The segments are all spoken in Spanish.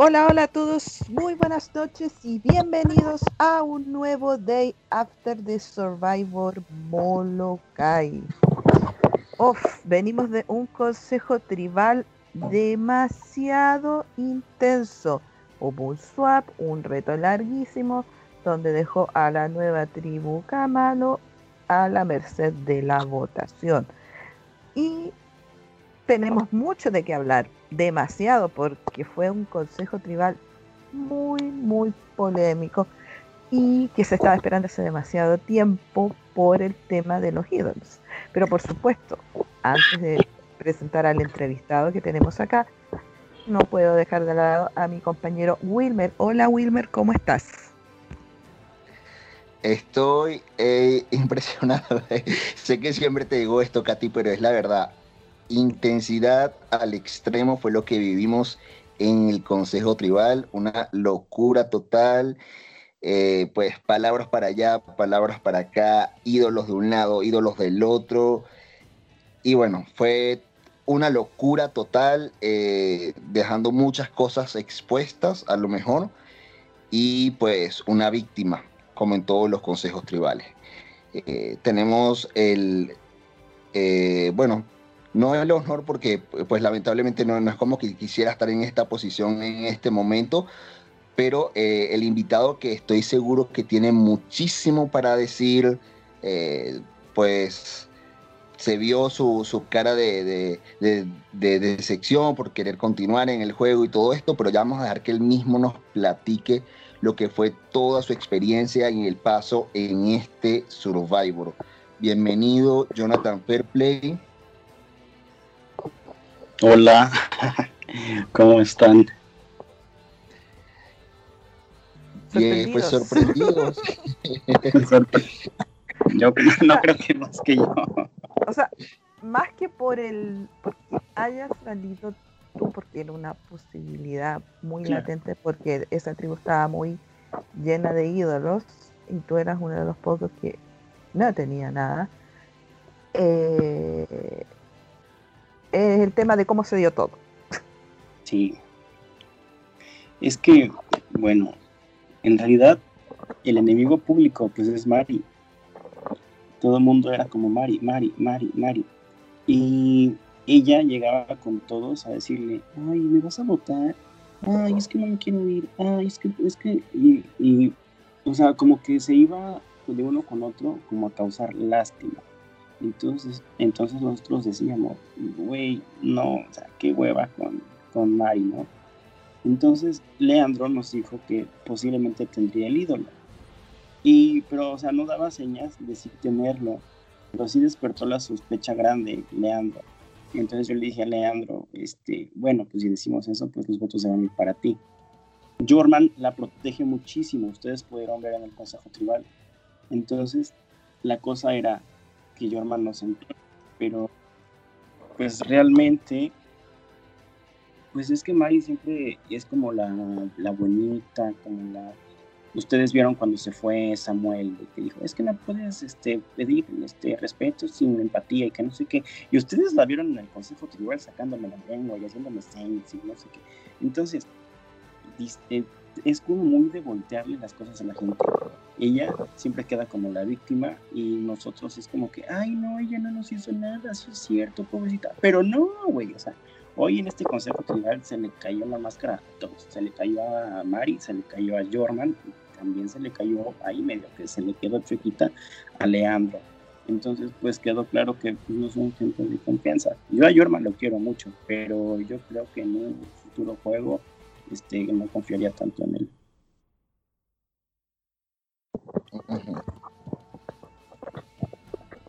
Hola, hola a todos, muy buenas noches y bienvenidos a un nuevo Day After the Survivor Molokai. Uf, venimos de un consejo tribal demasiado intenso. Hubo un swap, un reto larguísimo, donde dejó a la nueva tribu Kamalo a la merced de la votación. Y tenemos mucho de qué hablar, demasiado, porque fue un consejo tribal muy, muy polémico y que se estaba esperando hace demasiado tiempo por el tema de los ídolos. Pero por supuesto, antes de presentar al entrevistado que tenemos acá, no puedo dejar de lado a mi compañero Wilmer. Hola Wilmer, ¿cómo estás? Estoy eh, impresionado. sé que siempre te digo esto, Katy, pero es la verdad intensidad al extremo fue lo que vivimos en el Consejo Tribal, una locura total. Eh, pues palabras para allá, palabras para acá, ídolos de un lado, ídolos del otro. Y bueno, fue una locura total, eh, dejando muchas cosas expuestas a lo mejor, y pues una víctima, como en todos los consejos tribales. Eh, tenemos el, bueno, no el honor porque pues lamentablemente no, es como que quisiera estar en esta posición en este momento, pero eh, el invitado que estoy seguro que tiene muchísimo para decir, eh, pues se vio su, cara de, de, decepción por querer continuar en el juego y todo esto, pero ya vamos a dejar que él mismo nos platique lo que fue toda su experiencia en el paso en este Survivor. Bienvenido, Jonathan Fairplay. Hola, ¿cómo están? Bien, pues sorprendidos. yo no creo que más que yo. O sea, más que por el porque hayas salido tú, porque era una posibilidad muy latente, porque esa tribu estaba muy llena de ídolos y tú eras uno de los pocos que no tenía nada. Eh, el tema de cómo se dio todo. Sí. Es que, bueno, en realidad el enemigo público pues es Mari. Todo el mundo era como Mari, Mari, Mari, Mari. Y ella llegaba con todos a decirle, ay, ¿me vas a votar? Ay, es que no me quiero ir. Ay, es que, es que... Y, y o sea, como que se iba de uno con otro como a causar lástima. Entonces, entonces nosotros decíamos, güey, no, o sea, qué hueva con, con Mari, ¿no? Entonces Leandro nos dijo que posiblemente tendría el ídolo. Y, pero, o sea, no daba señas de sí tenerlo, pero sí despertó la sospecha grande Leandro. Entonces yo le dije a Leandro, este, bueno, pues si decimos eso, pues los votos se van a ir para ti. Jorman la protege muchísimo, ustedes pudieron ver en el Consejo Tribal. Entonces, la cosa era, que yo hermano sentí, pero pues realmente, pues es que Mari siempre es como la, la buenita, como la... Ustedes vieron cuando se fue Samuel, que dijo, es que no puedes este, pedir este, respeto sin empatía y que no sé qué. Y ustedes la vieron en el Consejo Tribal sacándome la lengua y haciéndome señas y no sé qué. Entonces, eh, es como muy de voltearle las cosas a la gente ella siempre queda como la víctima y nosotros es como que, ay, no, ella no nos hizo nada, eso es cierto, pobrecita. Pero no, güey, o sea, hoy en este consejo tribal se le cayó la máscara a todos. Se le cayó a Mari, se le cayó a Jorman, también se le cayó ahí medio que se le quedó chuequita a Leandro. Entonces, pues quedó claro que no son gente de confianza. Yo a Jorman lo quiero mucho, pero yo creo que en un futuro juego este, no confiaría tanto en él.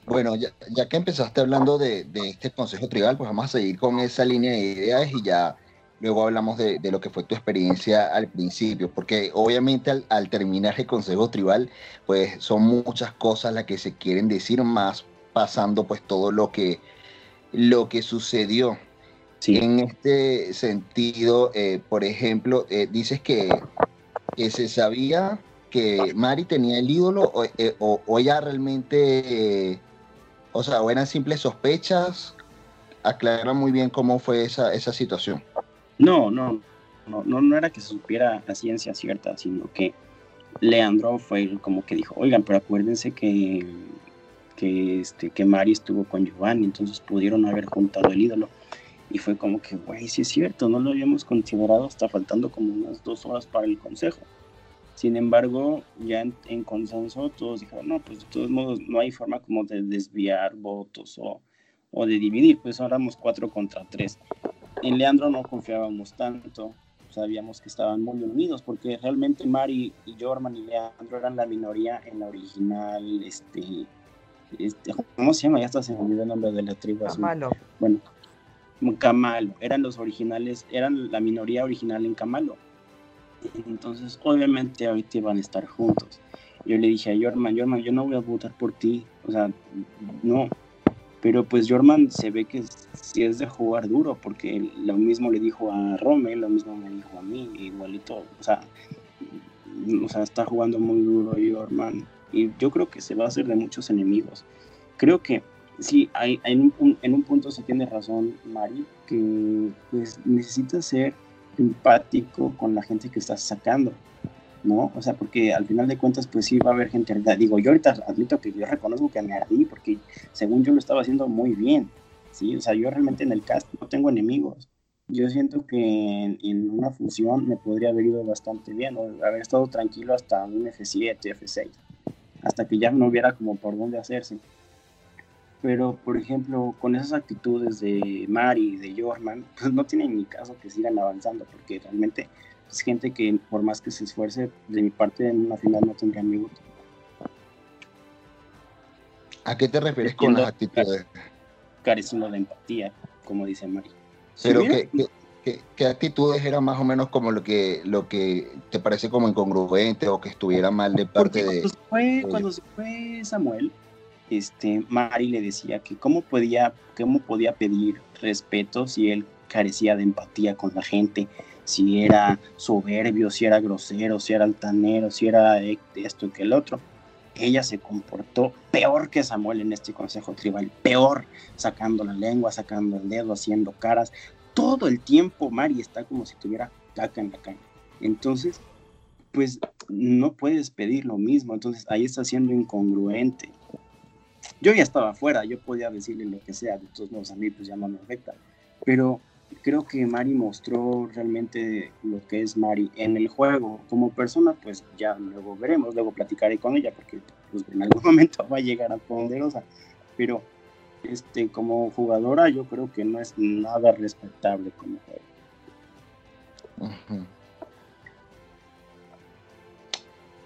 Bueno, ya, que empezaste hablando de, este consejo tribal, pues vamos a seguir con esa línea de ideas y ya luego hablamos de, lo que fue tu experiencia al principio, porque obviamente al, terminar el consejo tribal, pues son muchas cosas las que se quieren decir más pasando pues todo lo que, lo que sucedió. En este sentido, eh, por ejemplo, eh, dices que, que se sabía que Mari tenía el ídolo o, eh, ella realmente, o sea, o eran simples sospechas, aclara muy bien cómo fue esa, esa situación. No, no, no, no, no era que se supiera la ciencia cierta, sino que Leandro fue como que dijo, oigan, pero acuérdense que, que, este, que Mari estuvo con Giovanni, entonces pudieron haber juntado el ídolo. Y fue como que, güey, sí es cierto, no lo habíamos considerado hasta faltando como unas dos horas para el consejo. Sin embargo, ya en, consenso todos dijeron, no, pues de todos modos no hay forma como de desviar votos o, o de dividir, pues éramos cuatro contra tres. En Leandro no confiábamos tanto, sabíamos que estaban muy unidos, porque realmente Mari y Jorman y Leandro eran la minoría en la original, este, este ¿cómo se llama? Ya hasta se me olvidó el nombre de la tribu. Camalo. Bueno, Camalo, eran los originales, eran la minoría original en Camalo. Entonces, obviamente ahorita iban a estar juntos. Yo le dije a Jorman, Jorman, yo no voy a votar por ti, o sea, no, pero pues Jorman se ve que sí es de jugar duro, porque lo mismo le dijo a Rome, lo mismo me dijo a mí, igualito. O sea, o sea está jugando muy duro Jorman. Y yo creo que se va a hacer de muchos enemigos. Creo que sí, hay, en, un, en un punto sí tiene razón Mari, que pues necesita ser empático con la gente que estás sacando. ¿no? O sea, porque al final de cuentas, pues sí va a haber gente, digo, yo ahorita admito que yo reconozco que me ardí, porque según yo lo estaba haciendo muy bien, ¿sí? O sea, yo realmente en el cast no tengo enemigos. Yo siento que en, una fusión me podría haber ido bastante bien, o haber estado tranquilo hasta un F7, F6, hasta que ya no hubiera como por dónde hacerse. Pero, por ejemplo, con esas actitudes de Mari y de Jorman, pues no tienen ni caso que sigan avanzando, porque realmente es gente que por más que se esfuerce, de mi parte en una final no tendría mi voto. ¿A qué te refieres con las actitudes? Careciendo de empatía, como dice Mari. Pero ¿qué, actitudes eran más o menos como lo que, lo que te parece como incongruente o que estuviera mal de parte de... Cuando se, fue, cuando se fue Samuel, este, Mari le decía que cómo podía, cómo podía pedir respeto si él carecía de empatía con la gente, si era soberbio, si era grosero, si era altanero, si era esto que el otro. Ella se comportó peor que Samuel en este consejo tribal, peor, sacando la lengua, sacando el dedo, haciendo caras. Todo el tiempo Mari está como si tuviera caca en la cara. Entonces, pues no puedes pedir lo mismo. Entonces ahí está siendo incongruente. Yo ya estaba afuera, yo podía decirle lo que sea, de todos modos a mí pues ya no me afecta. Pero creo que Mari mostró realmente lo que es Mari en el juego. Como persona, pues ya luego veremos, luego platicaré con ella, porque pues, en algún momento va a llegar a poderosa. Pero este, como jugadora, yo creo que no es nada respetable como juego.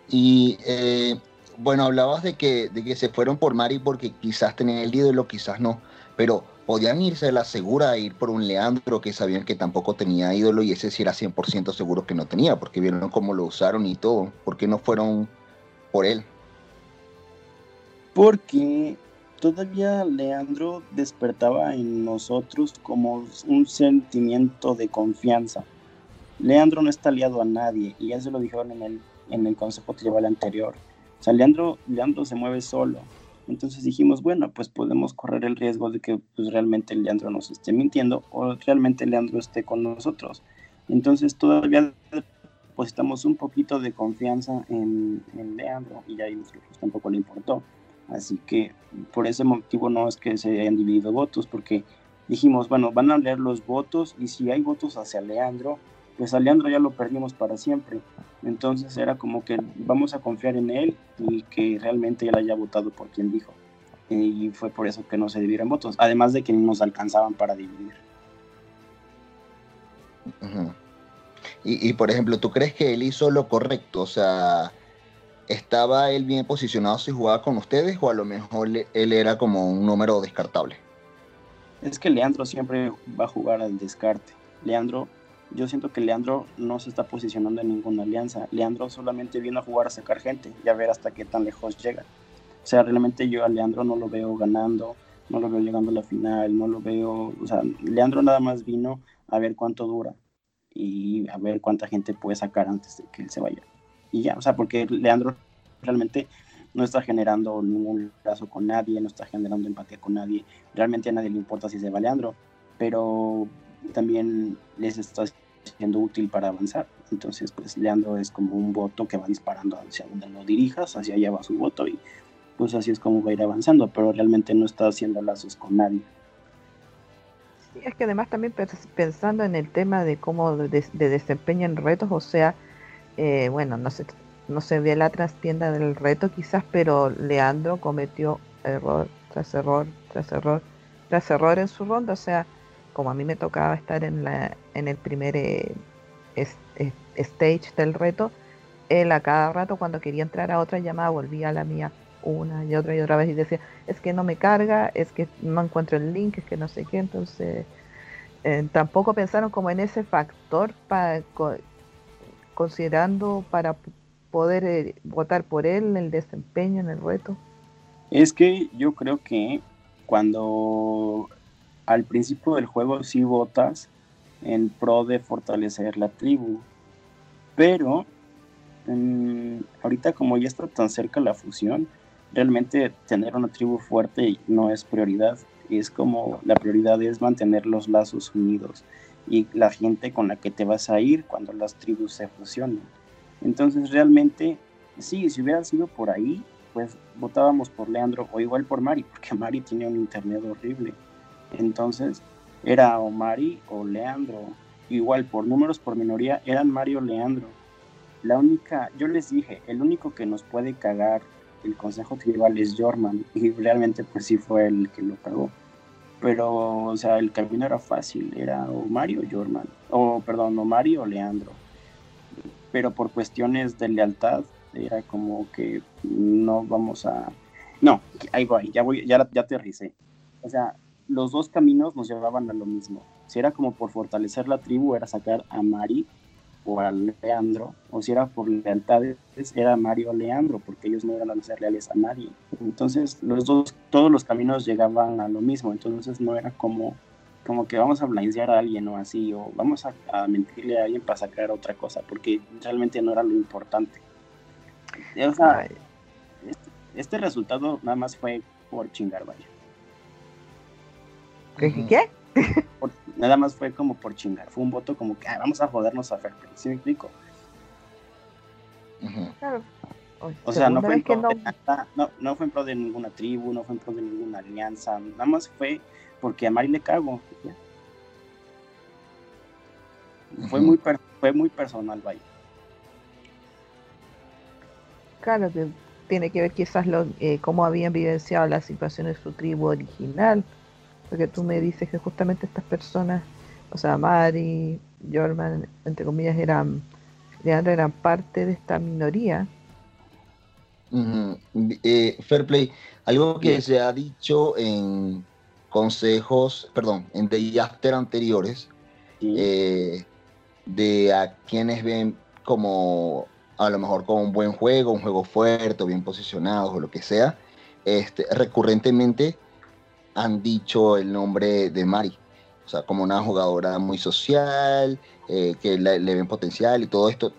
Y eh, bueno, hablabas de que, de que se fueron por Mari porque quizás tenían el ídolo, quizás no. Pero podían irse a la segura a ir por un Leandro que sabían que tampoco tenía ídolo y ese sí era 100% seguro que no tenía, porque vieron cómo lo usaron y todo. ¿Por qué no fueron por él? Porque todavía Leandro despertaba en nosotros como un sentimiento de confianza. Leandro no está aliado a nadie y ya se lo dijeron en el, en el consejo tribal anterior. O sea, Leandro, Leandro se mueve solo entonces dijimos, bueno, pues podemos correr el riesgo de que pues, realmente Leandro nos esté mintiendo o realmente Leandro esté con nosotros. Entonces todavía depositamos un poquito de confianza en, Leandro y ya vimos que pues, tampoco le importó. Así que por ese motivo no es que se hayan dividido votos, porque dijimos, bueno, van a leer los votos y si hay votos hacia Leandro, pues a Leandro ya lo perdimos para siempre. Entonces era como que vamos a confiar en él y que realmente él haya votado por quien dijo. Y fue por eso que no se dividieron votos, además de que no nos alcanzaban para dividir. y, y, por ejemplo, ¿tú crees que él hizo lo correcto? O sea, ¿estaba él bien posicionado si jugaba con ustedes o a lo mejor él era como un número descartable? Es que Leandro siempre va a jugar al descarte. Leandro yo siento que Leandro no se está posicionando en ninguna alianza. Leandro solamente viene a jugar a sacar gente y a ver hasta qué tan lejos llega. O sea, realmente yo a Leandro no lo veo ganando, no lo veo llegando a la final, no lo veo, o sea, Leandro nada más vino a ver cuánto dura y a ver cuánta gente puede sacar antes de que él se vaya. Y ya, o sea, porque Leandro realmente no está generando ningún lazo con nadie, no está generando empatía con nadie, realmente a nadie le importa si se va Leandro, pero también les está siendo útil para avanzar. Entonces, pues Leandro es como un voto que va disparando hacia donde lo dirijas, hacia allá va su voto y pues así es como va a ir avanzando, pero realmente no está haciendo lazos con nadie. Sí, es que además también pensando en el tema de cómo de, desempeñan retos, o sea, eh, bueno, no se, no se ve la trastienda del reto quizás, pero Leandro cometió error tras error, tras error, tras error en su ronda, o sea, como a mí me tocaba estar en, la, en el primer eh, stage del reto, él a cada rato cuando quería entrar a otra llamada volvía a la mía una y otra y otra vez y decía, es que no me carga, es que no encuentro el link, es que no sé qué, entonces eh, tampoco pensaron como en ese factor para considerando para poder eh, votar por él, el desempeño en el reto. Es que yo creo que cuando al principio del juego sí votas en pro de fortalecer la tribu, pero mm, ahorita como ya está tan cerca la fusión, realmente tener una tribu fuerte no es prioridad, es como la prioridad es mantener los lazos unidos y la gente con la que te vas a ir cuando las tribus se fusionen. Entonces realmente, sí, si hubiera sido por ahí, pues votábamos por Leandro o igual por Mari, porque Mari tiene un internet horrible. Entonces era o Mari o Leandro. Igual por números por minoría eran Mari o Leandro. La única, yo les dije, el único que nos puede cagar el consejo tribal es Jorman y realmente pues sí fue el que lo cagó. Pero, o sea, el camino era fácil, era o Mario o Jorman, o perdón, o Mario o Leandro. Pero por cuestiones de lealtad era como que no vamos a... No, ahí voy, ya voy, ya, ya aterricé. O sea, los dos caminos nos llevaban a lo mismo. Si era como por fortalecer la tribu, era sacar a Mari o a Leandro, o si era por lealtades, era Mario o Leandro, porque ellos no eran a ser leales a nadie. Entonces, los dos, todos los caminos llegaban a lo mismo, entonces no era como, como que vamos a blindear a alguien o así, o vamos a, mentirle a alguien para sacar otra cosa, porque realmente no era lo importante. O sea, este, este, resultado nada más fue por chingar, vaya. ¿Qué? ¿Qué? nada más fue como por chingar. Fue un voto como que vamos a jodernos a Fairplay. ¿Sí me explico? Claro. O, sea, no fue, en pro no... De no, no fue en pro de ninguna tribu, no fue en pro de ninguna alianza. Nada más fue porque a Mari le cago. Fue, muy fue muy personal, vaya. Claro, que tiene que ver quizás lo, eh, cómo habían vivenciado la situación de su tribu original porque tú me dices que justamente estas personas, o sea, Mari, Jorman, entre comillas, eran, eran parte de esta minoría. Eh, fair play, algo que se ha dicho en consejos, perdón, en Day After anteriores, eh, de a quienes ven como a lo mejor como un buen juego, un juego fuerte, o bien posicionado o lo que sea, este, recurrentemente han dicho el nombre de Mari. O sea, como una jugadora muy social, eh, que le, ven potencial y todo esto.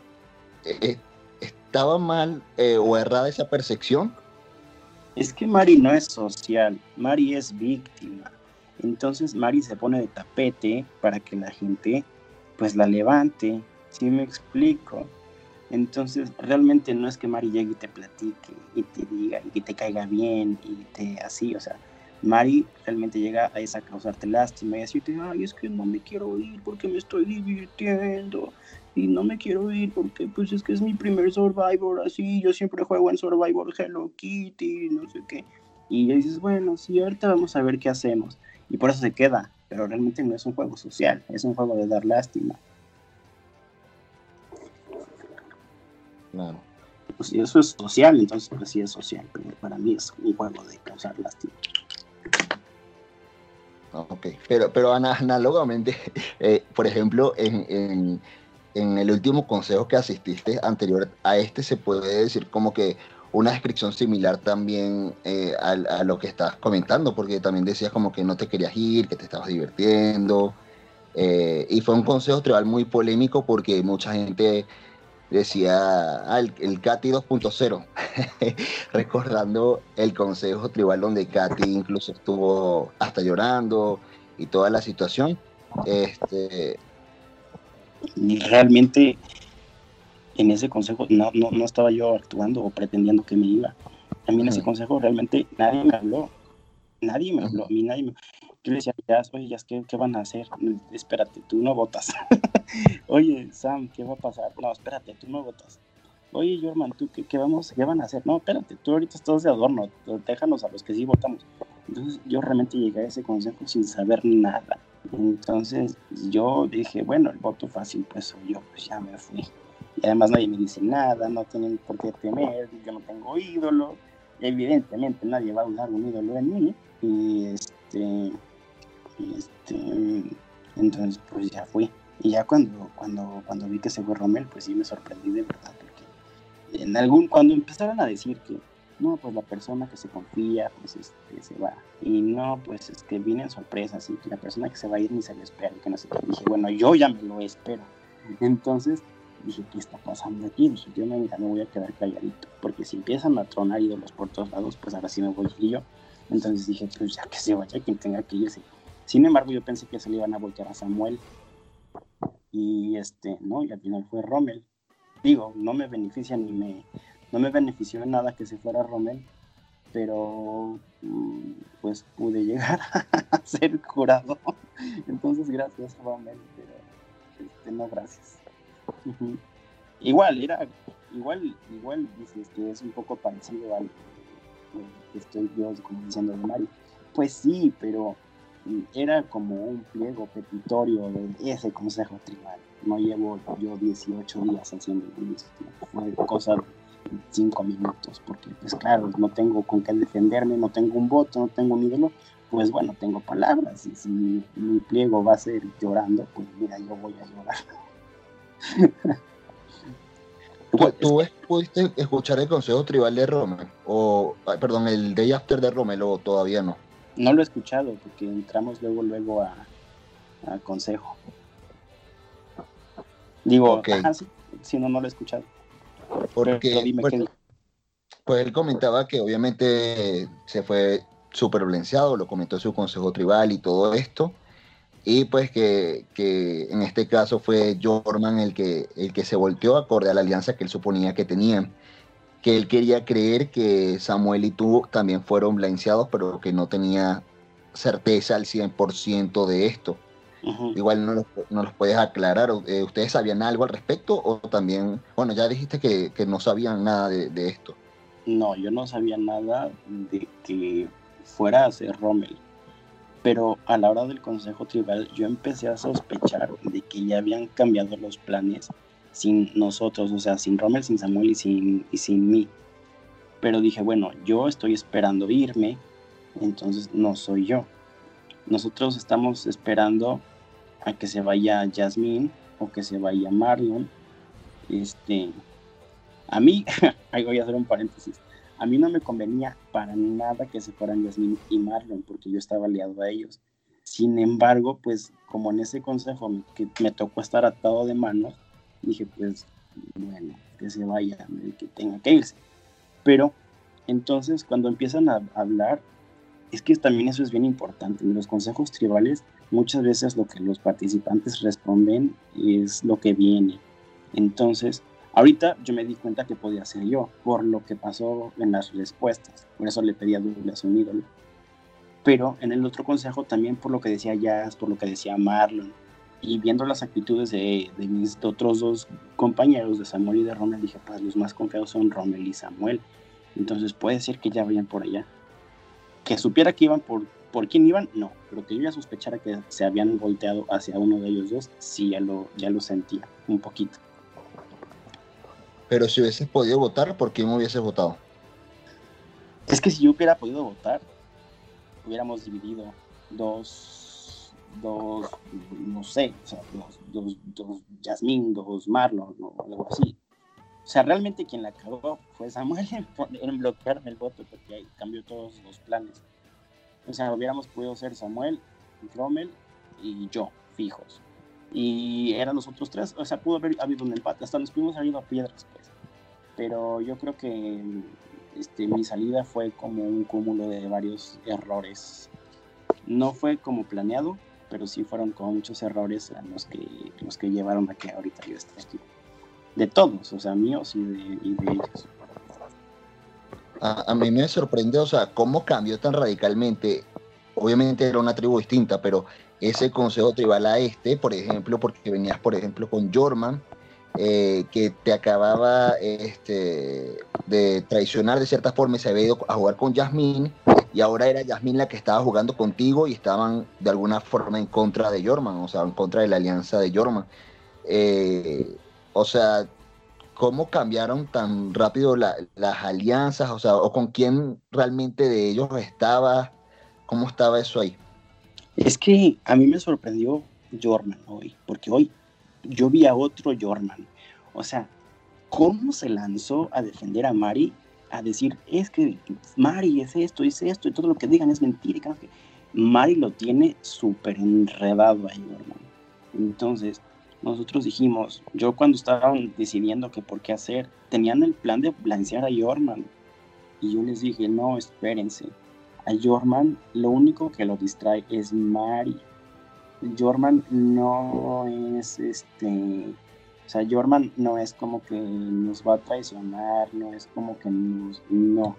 Eh, eh, ¿Estaba mal o errada esa percepción? Es que Mari no es social, Mari es víctima. Entonces Mari se pone de tapete para que la gente pues la levante. ¿Sí me explico? Entonces, realmente no es que Mari llegue y te platique y te diga y que te caiga bien y te así, o sea, Mari realmente llega a esa causarte lástima y decirte, ay, es que no me quiero ir porque me estoy divirtiendo y no me quiero ir porque pues es que es mi primer Survivor así, yo siempre juego en Survivor Hello Kitty, no sé qué. Y dices, bueno, sí, ahorita vamos a ver qué hacemos. Y por eso se queda, pero realmente no es un juego social, es un juego de dar lástima. Claro. Pues si eso es social, entonces pues sí es social, pero para mí es un juego de causar lástima. Ok, pero, pero análogamente, eh, por ejemplo, en, el último consejo que asististe anterior a este, se puede decir como que una descripción similar también eh, a, lo que estás comentando, porque también decías como que no te querías ir, que te estabas divirtiendo, eh, y fue un consejo tribal muy polémico porque mucha gente decía ah, el, el, Katy 2.0, recordando el consejo tribal donde Katy incluso estuvo hasta llorando y toda la situación. Este, realmente en ese consejo no, no, no, estaba yo actuando o pretendiendo que me iba. A mí en ese consejo realmente nadie me habló. Nadie me habló. A mí nadie me... Yo decía, ya, oye, ya, ¿qué, ¿qué van a hacer? Espérate, tú no votas. oye, Sam, ¿qué va a pasar? No, espérate, tú no votas. Oye, Jorman, ¿tú qué, vamos, qué van a hacer? No, espérate, tú ahorita estás de adorno, déjanos a los que sí votamos. Entonces yo realmente llegué a ese consejo sin saber nada. Entonces yo dije, bueno, el voto fácil pues yo, pues ya me fui. Y además nadie me dice nada, no tienen por qué temer, yo no tengo ídolo. Evidentemente nadie va a usar un ídolo en mí. Y este, este, entonces pues ya fui. Y ya cuando, cuando, cuando vi que se fue Rommel, pues sí me sorprendí de verdad, porque en algún, cuando empezaron a decir que no, pues la persona que se confía, pues este, se va. Y no, pues es que vienen sorpresas y que la persona que se va a ir ni se lo espera y que no sé qué. Dije, bueno, yo ya me lo espero. Entonces dije, ¿qué está pasando aquí? Dije, yo no, me voy a quedar calladito, porque si empiezan a tronar ídolos por todos lados, pues ahora sí me voy y yo. Entonces dije, pues ya que se vaya quien tenga que irse. Sin embargo, yo pensé que se le iban a voltear a Samuel. Y este, no, y al final fue Rommel. Digo, no me beneficia ni me no me benefició en nada que se fuera Rommel, pero mm, pues pude llegar a ser jurado. Entonces, gracias, Rommel, pero este, no gracias. Igual, era, igual, igual dices que es un poco parecido al que estoy yo como diciendo de Mario. Pues sí, pero era como un pliego petitorio de ese consejo tribal. No llevo yo 18 días haciendo el mismo. Fue cosa cinco minutos, porque pues claro, no tengo con qué defenderme, no tengo un voto, no tengo un ídolo, pues bueno, tengo palabras, y si mi, pliego va a ser llorando, pues mira, yo voy a llorar. ¿Tú, pudiste escuchar el consejo tribal de Rommel? O, perdón, el day after de Rommel o todavía no? No lo he escuchado porque entramos luego, luego a, consejo. Digo, si no, no lo he escuchado. Porque, pues, pues, él comentaba que obviamente se fue súper violenciado, lo comentó su consejo tribal y todo esto. Y pues que, en este caso fue Jorman el que, el que se volteó acorde a la alianza que él suponía que tenían. Que él quería creer que Samuel y tú también fueron blanqueados, pero que no tenía certeza al 100% de esto. Igual no los, no los, puedes aclarar. Eh, ¿Ustedes sabían algo al respecto o también, bueno, ya dijiste que, no sabían nada de, esto? No, yo no sabía nada de que fuera a ser Rommel. Pero a la hora del Consejo Tribal yo empecé a sospechar de que ya habían cambiado los planes sin nosotros, o sea, sin Rommel, sin Samuel y sin, y sin mí. Pero dije, bueno, yo estoy esperando irme, entonces no soy yo. Nosotros estamos esperando a que se vaya Jasmine o que se vaya Marlon. Este, a mí, ahí voy a hacer un paréntesis, a mí no me convenía para nada que se fueran Jasmine y Marlon porque yo estaba aliado a ellos. Sin embargo, pues como en ese consejo que me tocó estar atado de manos, dije pues bueno, que se vaya que tenga que irse. Pero entonces cuando empiezan a hablar, es que también eso es bien importante. En los consejos tribales muchas veces lo que los participantes responden es lo que viene. Entonces, ahorita yo me di cuenta que podía ser yo, por lo que pasó en las respuestas. Por eso le pedí a Douglas un ídolo. Pero en el otro consejo también por lo que decía Jazz, por lo que decía Marlon, y viendo las actitudes de, mis otros dos compañeros, de Samuel y de Rommel, dije, pues los más confiados son Rommel y Samuel. Entonces puede ser que ya vayan por allá. Que supiera que iban por por quién iban, no, pero que yo ya sospechara que se habían volteado hacia uno de ellos dos, sí ya lo, ya lo sentía un poquito. Pero si hubieses podido votar, ¿por quién hubieses votado? Es que si yo hubiera podido votar, hubiéramos dividido dos, dos, no sé, o sea, dos, dos, dos Yasmín, dos Marlon, o algo así. O sea, realmente quien la cagó fue Samuel en, en bloquearme el voto, porque ahí cambió todos los planes. O sea, hubiéramos podido ser Samuel, Rommel y yo, fijos. Y eran los otros tres, o sea, pudo haber habido un empate, hasta nos pudimos haber ido a piedras, pues. Pero yo creo que este, mi salida fue como un cúmulo de varios errores. No fue como planeado, pero sí fueron como muchos errores los que, los que llevaron a que ahorita yo esté aquí. De todos, o sea, míos y de, y de ellos. A, a, mí me sorprende, o sea, cómo cambió tan radicalmente. Obviamente era una tribu distinta, pero ese consejo tribal a este, por ejemplo, porque venías, por ejemplo, con Jorman, eh, que te acababa este, de traicionar de cierta forma y se había ido a jugar con Yasmín, y ahora era Yasmín la que estaba jugando contigo y estaban de alguna forma en contra de Jorman, o sea, en contra de la alianza de Jorman. Eh, o sea, ¿cómo cambiaron tan rápido las alianzas? O sea, o con quién realmente de ellos estaba, ¿cómo estaba eso ahí? Es que a mí me sorprendió Jorman hoy, porque hoy yo vi a otro Jorman. O sea, ¿cómo se lanzó a defender a Mari? A decir, es que Mari es esto, es esto, y todo lo que digan es mentira. que Mari lo tiene súper enredado ahí, Jorman. Entonces, nosotros dijimos, yo cuando estaban decidiendo que por qué hacer, tenían el plan de blancear a Jorman. Y yo les dije, no, espérense. A Jorman lo único que lo distrae es Mari. Jorman no es este. O sea, Jorman no es como que nos va a traicionar, no es como que nos. No.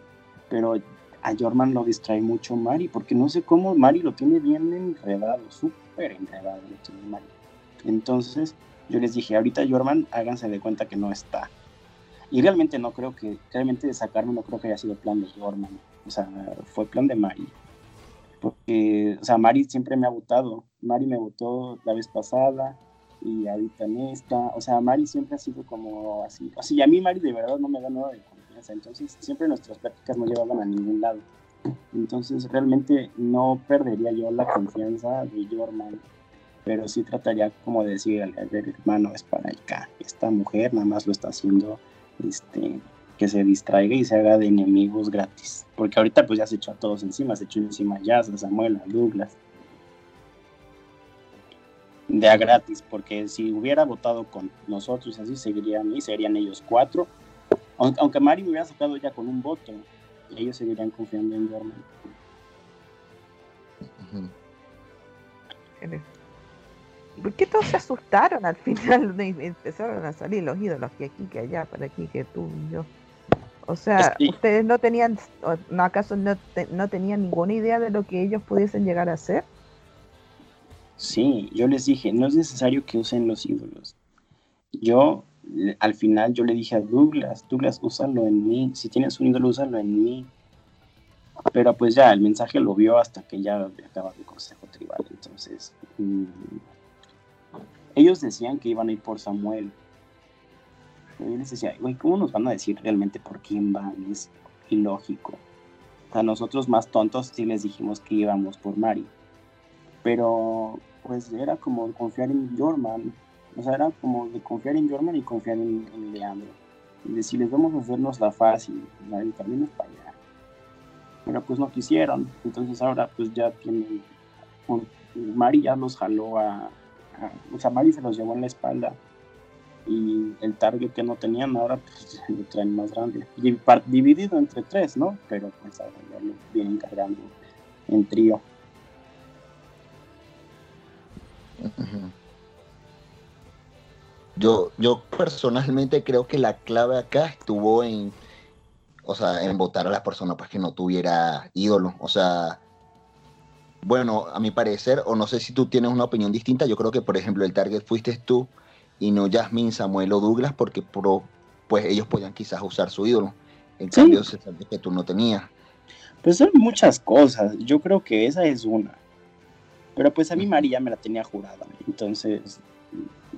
Pero a Jorman lo distrae mucho Mari, porque no sé cómo Mari lo tiene bien enredado, súper enredado lo tiene Mari. Entonces, yo les dije, ahorita Jorman, háganse de cuenta que no está. Y realmente no creo que, realmente de sacarme no creo que haya sido plan de Jorman. O sea, fue plan de Mari. Porque, o sea, Mari siempre me ha votado. Mari me votó la vez pasada y ahorita en esta. O sea, Mari siempre ha sido como así. O sea, y a mí Mari de verdad no me da nada de confianza. Entonces, siempre nuestras prácticas no llevaban a ningún lado. Entonces, realmente no perdería yo la confianza de Jorman. Pero sí trataría como de decir, al hermano, es para acá. Esta mujer nada más lo está haciendo este, que se distraiga y se haga de enemigos gratis. Porque ahorita pues ya se echó a todos encima, se echó encima ya a Samuel, a Douglas. De a gratis, porque si hubiera votado con nosotros así seguirían y serían ellos cuatro. Aunque, aunque Mari me hubiera sacado ya con un voto, ellos seguirían confiando en Dorman. ¿Por qué todos se asustaron al final? Empezaron a salir los ídolos que aquí, que allá, para aquí, que tú y yo. O sea, ¿ustedes no tenían, no, acaso no, no tenían ninguna idea de lo que ellos pudiesen llegar a hacer? Sí, yo les dije, no es necesario que usen los ídolos. Yo, al final, yo le dije a Douglas, Douglas, úsalo en mí. Si tienes un ídolo, úsalo en mí. Pero pues ya, el mensaje lo vio hasta que ya acaba el consejo tribal. Entonces, mm, ellos decían que iban a ir por Samuel, yo les decía, güey, ¿cómo nos van a decir realmente por quién van? Es ilógico. O sea, nosotros más tontos sí les dijimos que íbamos por Mari. Pero, pues era como confiar en Jorman. O sea, era como de confiar en Jorman y confiar en, Leandro. Y decirles, vamos a hacernos la fácil, el camino es para allá. Pero pues no quisieron. Entonces ahora pues ya tienen... Mari ya los jaló a, a... O sea, Mari se los llevó en la espalda y el target que no tenían ahora pues lo traen más grande dividido entre tres no pero pues ahora ya lo vienen cargando en trío yo yo personalmente creo que la clave acá estuvo en o sea en votar a las personas para pues, que no tuviera ídolo o sea bueno, a mi parecer, o no sé si tú tienes una opinión distinta, yo creo que, por ejemplo, el target fuiste tú y no Jasmine, Samuel o Douglas, porque pues ellos podían quizás usar su ídolo. En cambio, se sabe que tú no tenías. Pues son muchas cosas. Yo creo que esa es una. Pero pues a mí María me la tenía jurada. Entonces,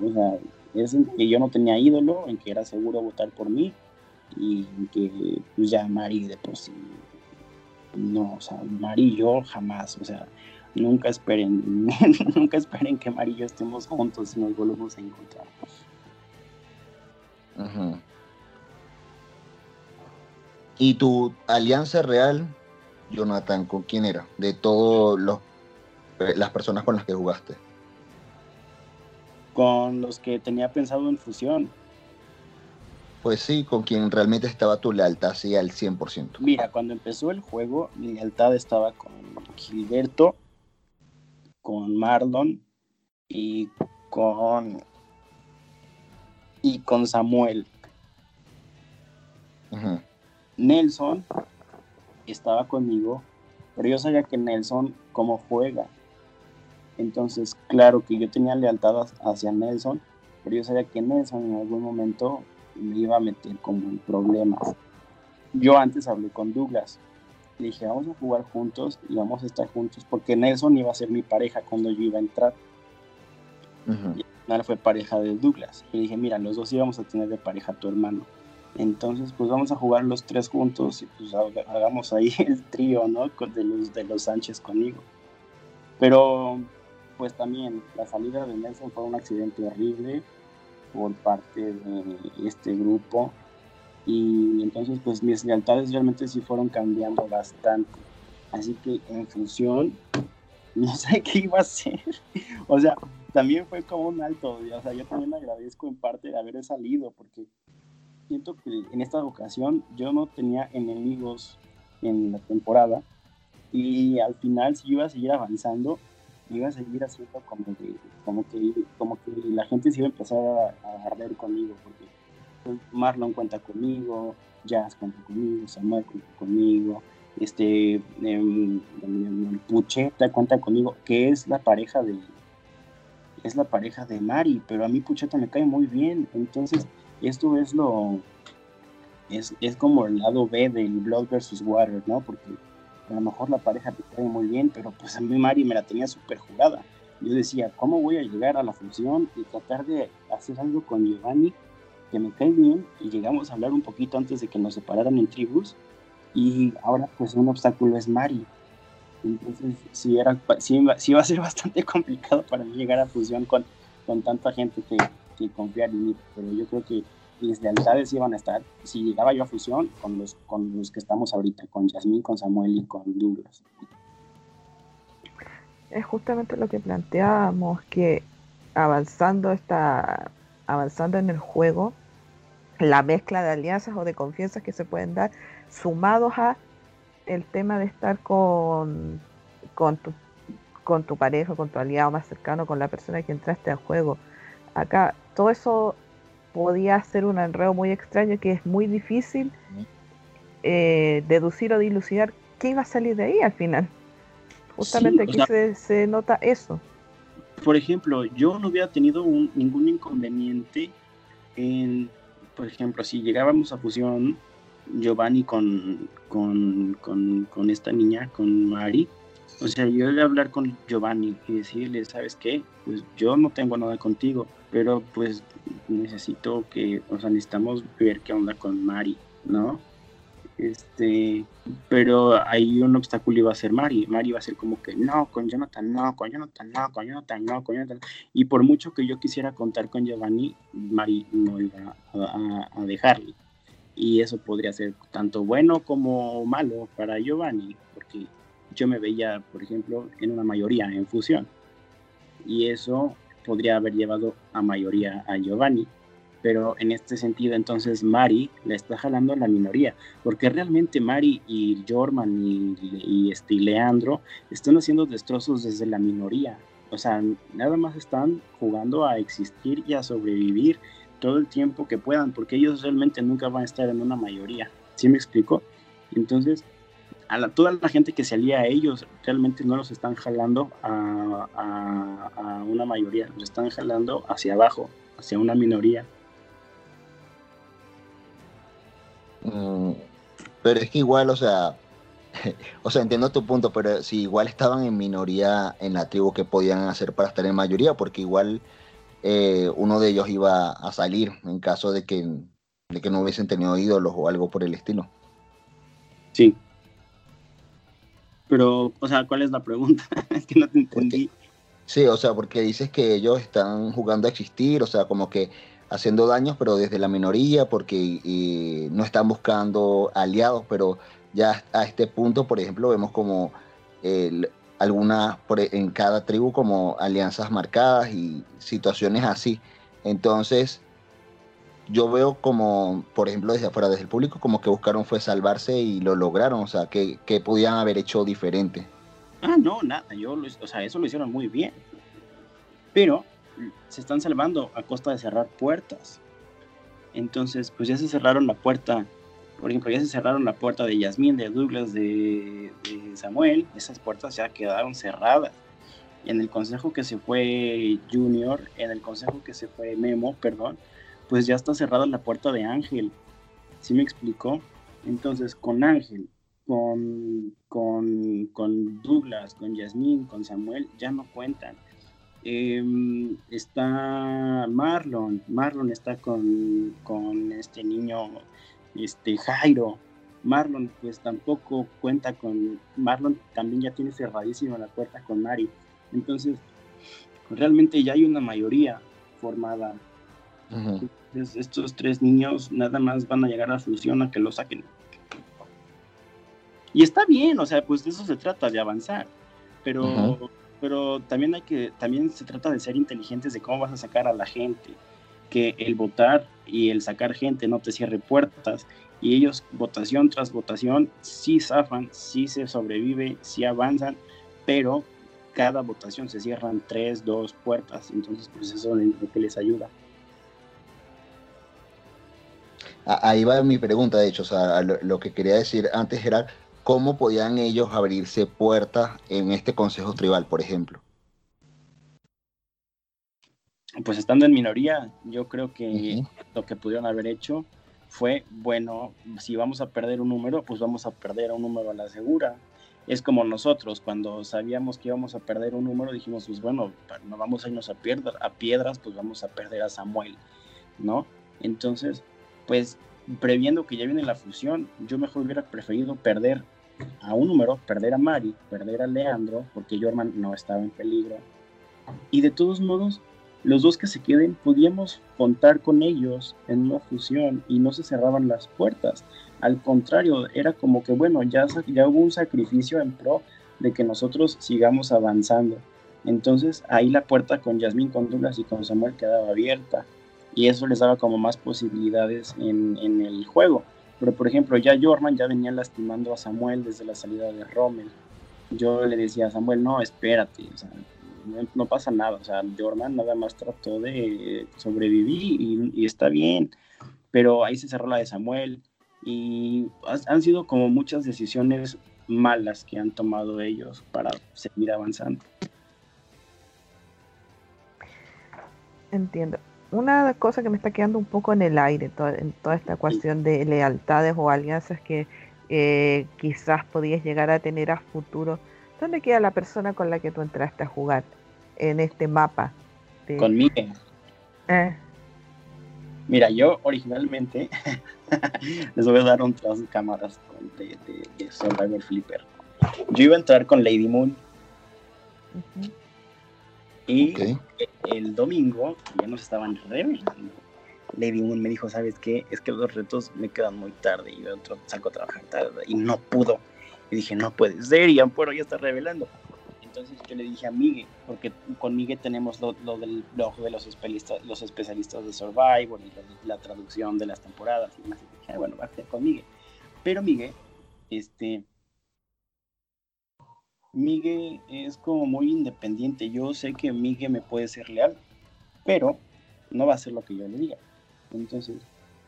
o sea, es en que yo no tenía ídolo, en que era seguro votar por mí y que pues ya Mari de por sí. No, o sea, Mari y yo jamás, o sea, nunca esperen, nunca esperen que Mario y yo estemos juntos y nos volvemos a encontrar. ¿Y tu alianza real, Jonathan, con quién era? De todas eh, las personas con las que jugaste. Con los que tenía pensado en fusión. Pues sí, con quien realmente estaba tu lealtad, sí, al 100%. Mira, cuando empezó el juego, mi lealtad estaba con Gilberto, con Marlon y con y con Samuel. Nelson estaba conmigo, pero yo sabía que Nelson como juega. Entonces, claro que yo tenía lealtad hacia Nelson, pero yo sabía que Nelson en algún momento me iba a meter como en problemas. Yo antes hablé con Douglas. Le dije, vamos a jugar juntos y vamos a estar juntos, porque Nelson iba a ser mi pareja cuando yo iba a entrar. Y al fue pareja de Douglas. Y dije, mira, los dos íbamos a tener de pareja a tu hermano. Entonces, pues vamos a jugar los tres juntos y pues hagamos ahí el trío, ¿no? De los, de los Sánchez conmigo. Pero, pues también, la salida de Nelson fue un accidente horrible por parte de este grupo. Y entonces, pues mis lealtades realmente sí fueron cambiando bastante. Así que en función, no sé qué iba a hacer. o sea, también fue como un alto. O sea, yo también agradezco en parte de haber salido porque siento que en esta ocasión yo no tenía enemigos en la temporada y al final si iba a seguir avanzando iba a seguir haciendo como que como que como que la gente se iba a empezar a, arder conmigo porque pues, Marlon cuenta conmigo Jazz cuenta conmigo Samuel cuenta conmigo este eh, Pucheta cuenta conmigo que es la pareja de es la pareja de Mari pero a mí Pucheta me cae muy bien entonces esto es lo, es, es como el lado B del Blood versus Water, ¿no? Porque a lo mejor la pareja te cae muy bien, pero pues a mí Mari me la tenía súper jurada. Yo decía, ¿cómo voy a llegar a la función y tratar de hacer algo con Giovanni que me cae bien? Y llegamos a hablar un poquito antes de que nos separaran en tribus. Y ahora pues un obstáculo es Mari. Entonces sí, era, sí, sí va a ser bastante complicado para mí llegar a fusión con, con tanta gente que, que confiar en mí, pero yo creo que mis lealtades iban a estar, si llegaba yo a fusión, con los, con los que estamos ahorita, con Yasmín, con Samuel y con Douglas. Es justamente lo que planteábamos, que avanzando, esta, avanzando en el juego, la mezcla de alianzas o de confianzas que se pueden dar, sumados a el tema de estar con, con, tu, con tu pareja, con tu aliado más cercano, con la persona que entraste al juego. Acá todo eso podía ser un enredo muy extraño que es muy difícil eh, deducir o dilucidar qué iba a salir de ahí al final. Justamente aquí se, nota eso. Por ejemplo, yo no hubiera tenido ningún inconveniente en, por ejemplo, si llegábamos a fusión Giovanni con, con, con esta niña, con Mari, o sea, yo le hablar con Giovanni y decirle, ¿sabes qué? Pues yo no tengo nada contigo, pero pues necesito que, o sea, necesitamos ver qué onda con Mari, ¿no? Este, pero ahí un obstáculo iba a ser Mari. Mari iba a ser como que no, con Jonathan no, con Jonathan no, con Jonathan no, con Jonathan. Y por mucho que yo quisiera contar con Giovanni, Mari no iba a, a dejarle. Y eso podría ser tanto bueno como malo para Giovanni, porque yo me veía, por ejemplo, en una mayoría en fusión. Y eso podría haber llevado a mayoría a Giovanni. Pero en este sentido, entonces Mari le está jalando a la minoría, porque realmente Mari y Jorman y, este, Leandro están haciendo destrozos desde la minoría. O sea, nada más están jugando a existir y a sobrevivir todo el tiempo que puedan, porque ellos realmente nunca van a estar en una mayoría. ¿Sí me explico? Entonces, a toda la gente que se alía a ellos realmente no los están jalando a, una mayoría, los están jalando hacia abajo, hacia una minoría. Mm, pero es que igual, o sea, o sea, entiendo tu punto, pero si igual estaban en minoría en la tribu, ¿qué podían hacer para estar en mayoría? Porque igual eh, uno de ellos iba a salir en caso de que, de que no hubiesen tenido ídolos o algo por el estilo. Sí, pero, o sea, ¿cuál es la pregunta? es que no te entendí. sí, o sea, porque dices que ellos están jugando a existir, o sea, como que haciendo daños, pero desde la minoría, porque no están buscando aliados, pero ya a este punto, por ejemplo, vemos como algunas e, en cada tribu como alianzas marcadas y situaciones así. Entonces, yo veo como, por ejemplo, desde afuera, desde el público, como que buscaron fue salvarse y lo lograron, o sea, que, que podían haber hecho diferente. Ah, no, nada, yo, o sea, eso lo hicieron muy bien. Pero se están salvando a costa de cerrar puertas. Entonces, pues ya se cerraron la puerta, por ejemplo, ya se cerraron la puerta de Yasmín, de Douglas, de, de Samuel, esas puertas ya quedaron cerradas. En el consejo que se fue Junior, en el consejo que se fue Memo, perdón, pues ya está cerrada la puerta de Ángel. ¿Sí me explicó? Entonces, con Ángel, con, con, con Douglas, con Yasmín, con Samuel, ya no cuentan. Em, está Marlon, Marlon está con, con, este niño, este Jairo. Marlon pues tampoco cuenta con, Marlon también ya tiene cerradísima la puerta con Mari. Entonces, realmente ya hay una mayoría formada. Estos tres niños nada más van a llegar a la fusión a que lo saquen. Y está bien, o sea, pues de eso se trata, de avanzar. Pero pero también hay que, también se trata de ser inteligentes de cómo vas a sacar a la gente, que el votar y el sacar gente no te cierre puertas, y ellos votación tras votación sí zafan, sí se sobrevive, sí avanzan, pero cada votación se cierran tres, dos puertas, entonces pues eso es lo que les ayuda. Ahí va mi pregunta, de hecho, o sea, lo, lo que quería decir antes era ¿cómo podían ellos abrirse puertas en este consejo tribal, por ejemplo? Pues estando en minoría, yo creo que lo que pudieron haber hecho fue, bueno, si vamos a perder un número, pues vamos a perder un número a la segura. Es como nosotros, cuando sabíamos que íbamos a perder un número, dijimos, pues bueno, no vamos a irnos a, a piedras, pues vamos a perder a Samuel, ¿no? Entonces, pues previendo que ya viene la fusión, yo mejor hubiera preferido perder a un número, perder a Mari, perder a Leandro, porque Jorman no estaba en peligro. Y de todos modos, los dos que se queden, podíamos contar con ellos en una fusión y no se cerraban las puertas. Al contrario, era como que, bueno, ya, ya hubo un sacrificio en pro de que nosotros sigamos avanzando. Entonces ahí la puerta con Yasmín, con Douglas y con Samuel quedaba abierta y eso les daba como más posibilidades en, el juego. Pero por ejemplo, ya Jorman ya venía lastimando a Samuel desde la salida de Rommel. Yo le decía a Samuel, no, espérate, no, pasa nada. O sea, Jorman nada más trató de sobrevivir y, está bien. Pero ahí se cerró la de Samuel. Y han sido como muchas decisiones malas que han tomado ellos para seguir avanzando. Entiendo una cosa que me está quedando un poco en el aire en toda esta cuestión de lealtades o alianzas que eh, quizás podías llegar a tener a futuro. ¿Dónde queda la persona con la que tú entraste a jugar en este mapa? Con Miguel. Eh. Mira, yo originalmente les voy a dar otras cámaras de, de, Survivor Flipper. Yo iba a entrar con Lady Moon. Y el domingo ya nos estaban revelando. Lady Moon me dijo, ¿sabes qué? Es que los retos me quedan muy tarde y yo salgo a trabajar tarde y no pudo. Y dije, no puede ser, y Amparo ya está revelando. Entonces yo le dije a Miguel, porque con Miguel tenemos lo, del blog de los especialistas, los especialistas de Survivor y la, traducción de las temporadas y demás. Y dije, bueno, va a ser con Miguel. Pero Miguel, este, Miguel es como muy independiente. Yo sé que Miguel me puede ser leal, pero no va a hacer lo que yo le diga. Entonces,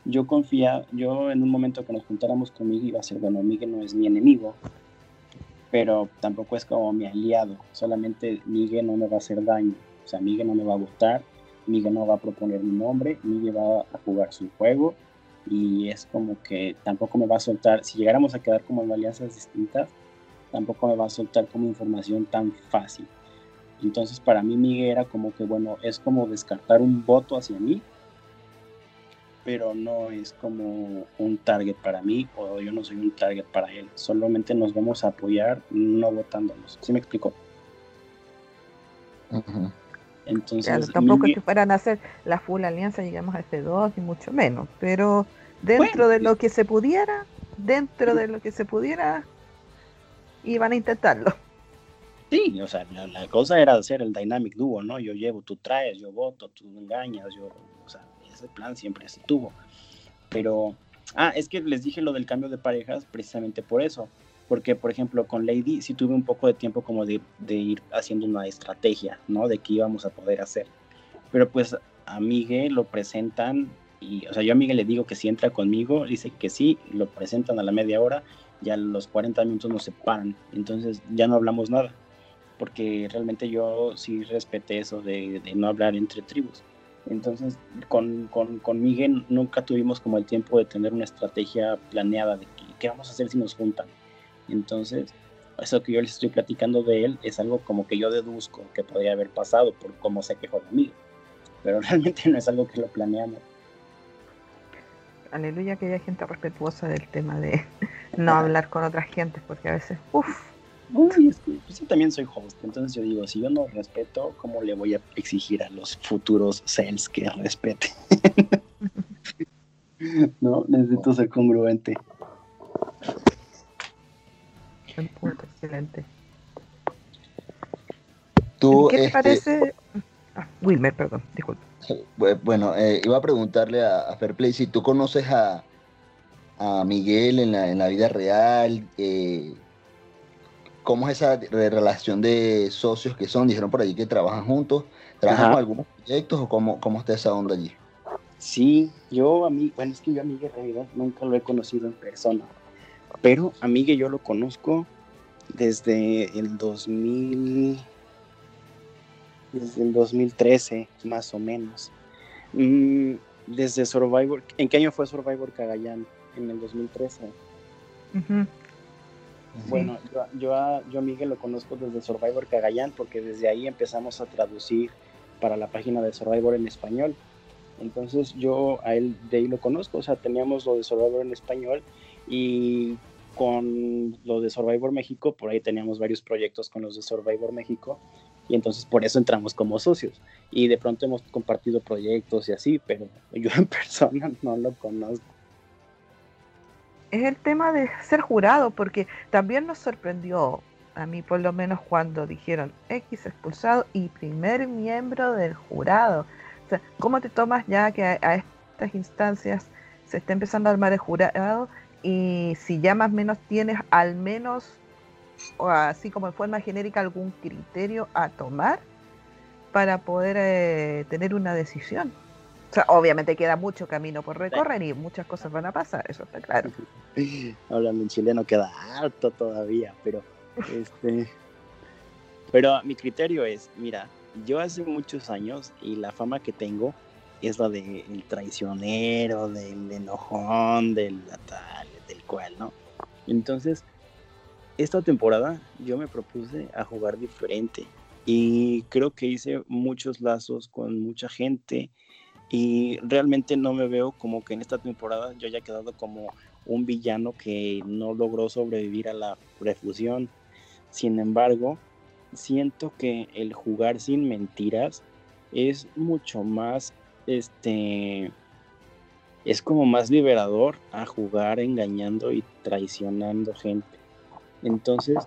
yo confía, yo en un momento que nos juntáramos con Miguel iba a ser, bueno, Miguel no es mi enemigo, pero tampoco es como mi aliado. Solamente Miguel no me va a hacer daño. O sea, Miguel no me va a votar, Miguel no va a proponer mi nombre, Miguel va a jugar su juego y es como que tampoco me va a soltar. Si llegáramos a quedar como en alianzas distintas, tampoco me va a soltar como información tan fácil. Entonces para mí Miguel era como que, bueno, es como descartar un voto hacia mí, pero no es como un target para mí o yo no soy un target para él. Solamente nos vamos a apoyar no votándonos. ¿Sí me explico? Entonces, tampoco es que fueran a hacer la full alianza, llegamos a este 2 ni mucho menos, pero dentro de lo que se pudiera, dentro de lo que se pudiera, y van a intentarlo. Sí, o sea, la, cosa era hacer el dynamic duo, ¿no? Yo llevo, tú traes, yo voto, tú engañas, yo, o sea, ese plan siempre se tuvo. Pero, ah, es que les dije lo del cambio de parejas precisamente por eso, Porque, por ejemplo, con Lady sí tuve un poco de tiempo como de, de ir haciendo una estrategia, ¿no? De qué íbamos a poder hacer. Pero pues a Miguel lo presentan y, o sea, yo a Miguel le digo que si entra conmigo, dice que sí, lo presentan a la media hora y a los 40 minutos nos separan. Entonces ya no hablamos nada, porque realmente yo sí respeté eso de, de no hablar entre tribus. Entonces, con, con, con, Miguel nunca tuvimos como el tiempo de tener una estrategia planeada de qué, qué vamos a hacer si nos juntan. Entonces, eso que yo les estoy platicando de él es algo como que yo deduzco que podría haber pasado por cómo se quejó de Miguel. Pero realmente no es algo que lo planeamos aleluya que haya gente respetuosa del tema de no hablar con otras gentes, porque a veces, uff. Uy, es que pues, yo también soy host, entonces yo digo, si yo no respeto, ¿cómo le voy a exigir a los futuros sales que respeten? no, necesito ser congruente. Excelente. ¿Tú, ¿Qué te este, parece? Ah, Wilmer, perdón, disculpe. Bueno, eh, iba a preguntarle a, a, Fairplay si tú conoces a, a Miguel en la, en la, vida real, eh, ¿cómo es esa relación de socios que son? Dijeron por allí que trabajan juntos, ¿trabajan con algunos proyectos o cómo, cómo está esa onda allí? Sí, yo a mí, bueno, es que yo a Miguel en realidad nunca lo he conocido en persona, pero a Miguel yo lo conozco desde el 2000 desde el 2013, más o menos. Mm, desde Survivor, ¿en qué año fue Survivor Cagayán? En el 2013. Bueno, yo, yo, a, yo Miguel lo conozco desde Survivor Cagayán porque desde ahí empezamos a traducir para la página de Survivor en español. Entonces yo a él de ahí lo conozco, o sea, teníamos lo de Survivor en español y con lo de Survivor México, por ahí teníamos varios proyectos con los de Survivor México y entonces por eso entramos como socios. Y de pronto hemos compartido proyectos y así, pero yo en persona no lo conozco. Es el tema de ser jurado, porque también nos sorprendió, a mí por lo menos cuando dijeron X expulsado y primer miembro del jurado. O sea, ¿cómo te tomas ya que a, estas instancias se está empezando a armar el jurado y si ya más o menos tienes al menos o así como en forma genérica algún criterio a tomar para poder eh, tener una decisión. O sea, obviamente queda mucho camino por recorrer y muchas cosas van a pasar, eso está claro. Hablando en chileno queda harto todavía, pero este pero mi criterio es, mira, yo hace muchos años y la fama que tengo es la del traicionero, del enojón, del tal, del cual, ¿no? Entonces, esta temporada yo me propuse a jugar diferente y creo que hice muchos lazos con mucha gente y realmente no me veo como que en esta temporada yo haya quedado como un villano que no logró sobrevivir a la refusión. Sin embargo, siento que el jugar sin mentiras es mucho más este es como más liberador a jugar engañando y traicionando gente. Entonces,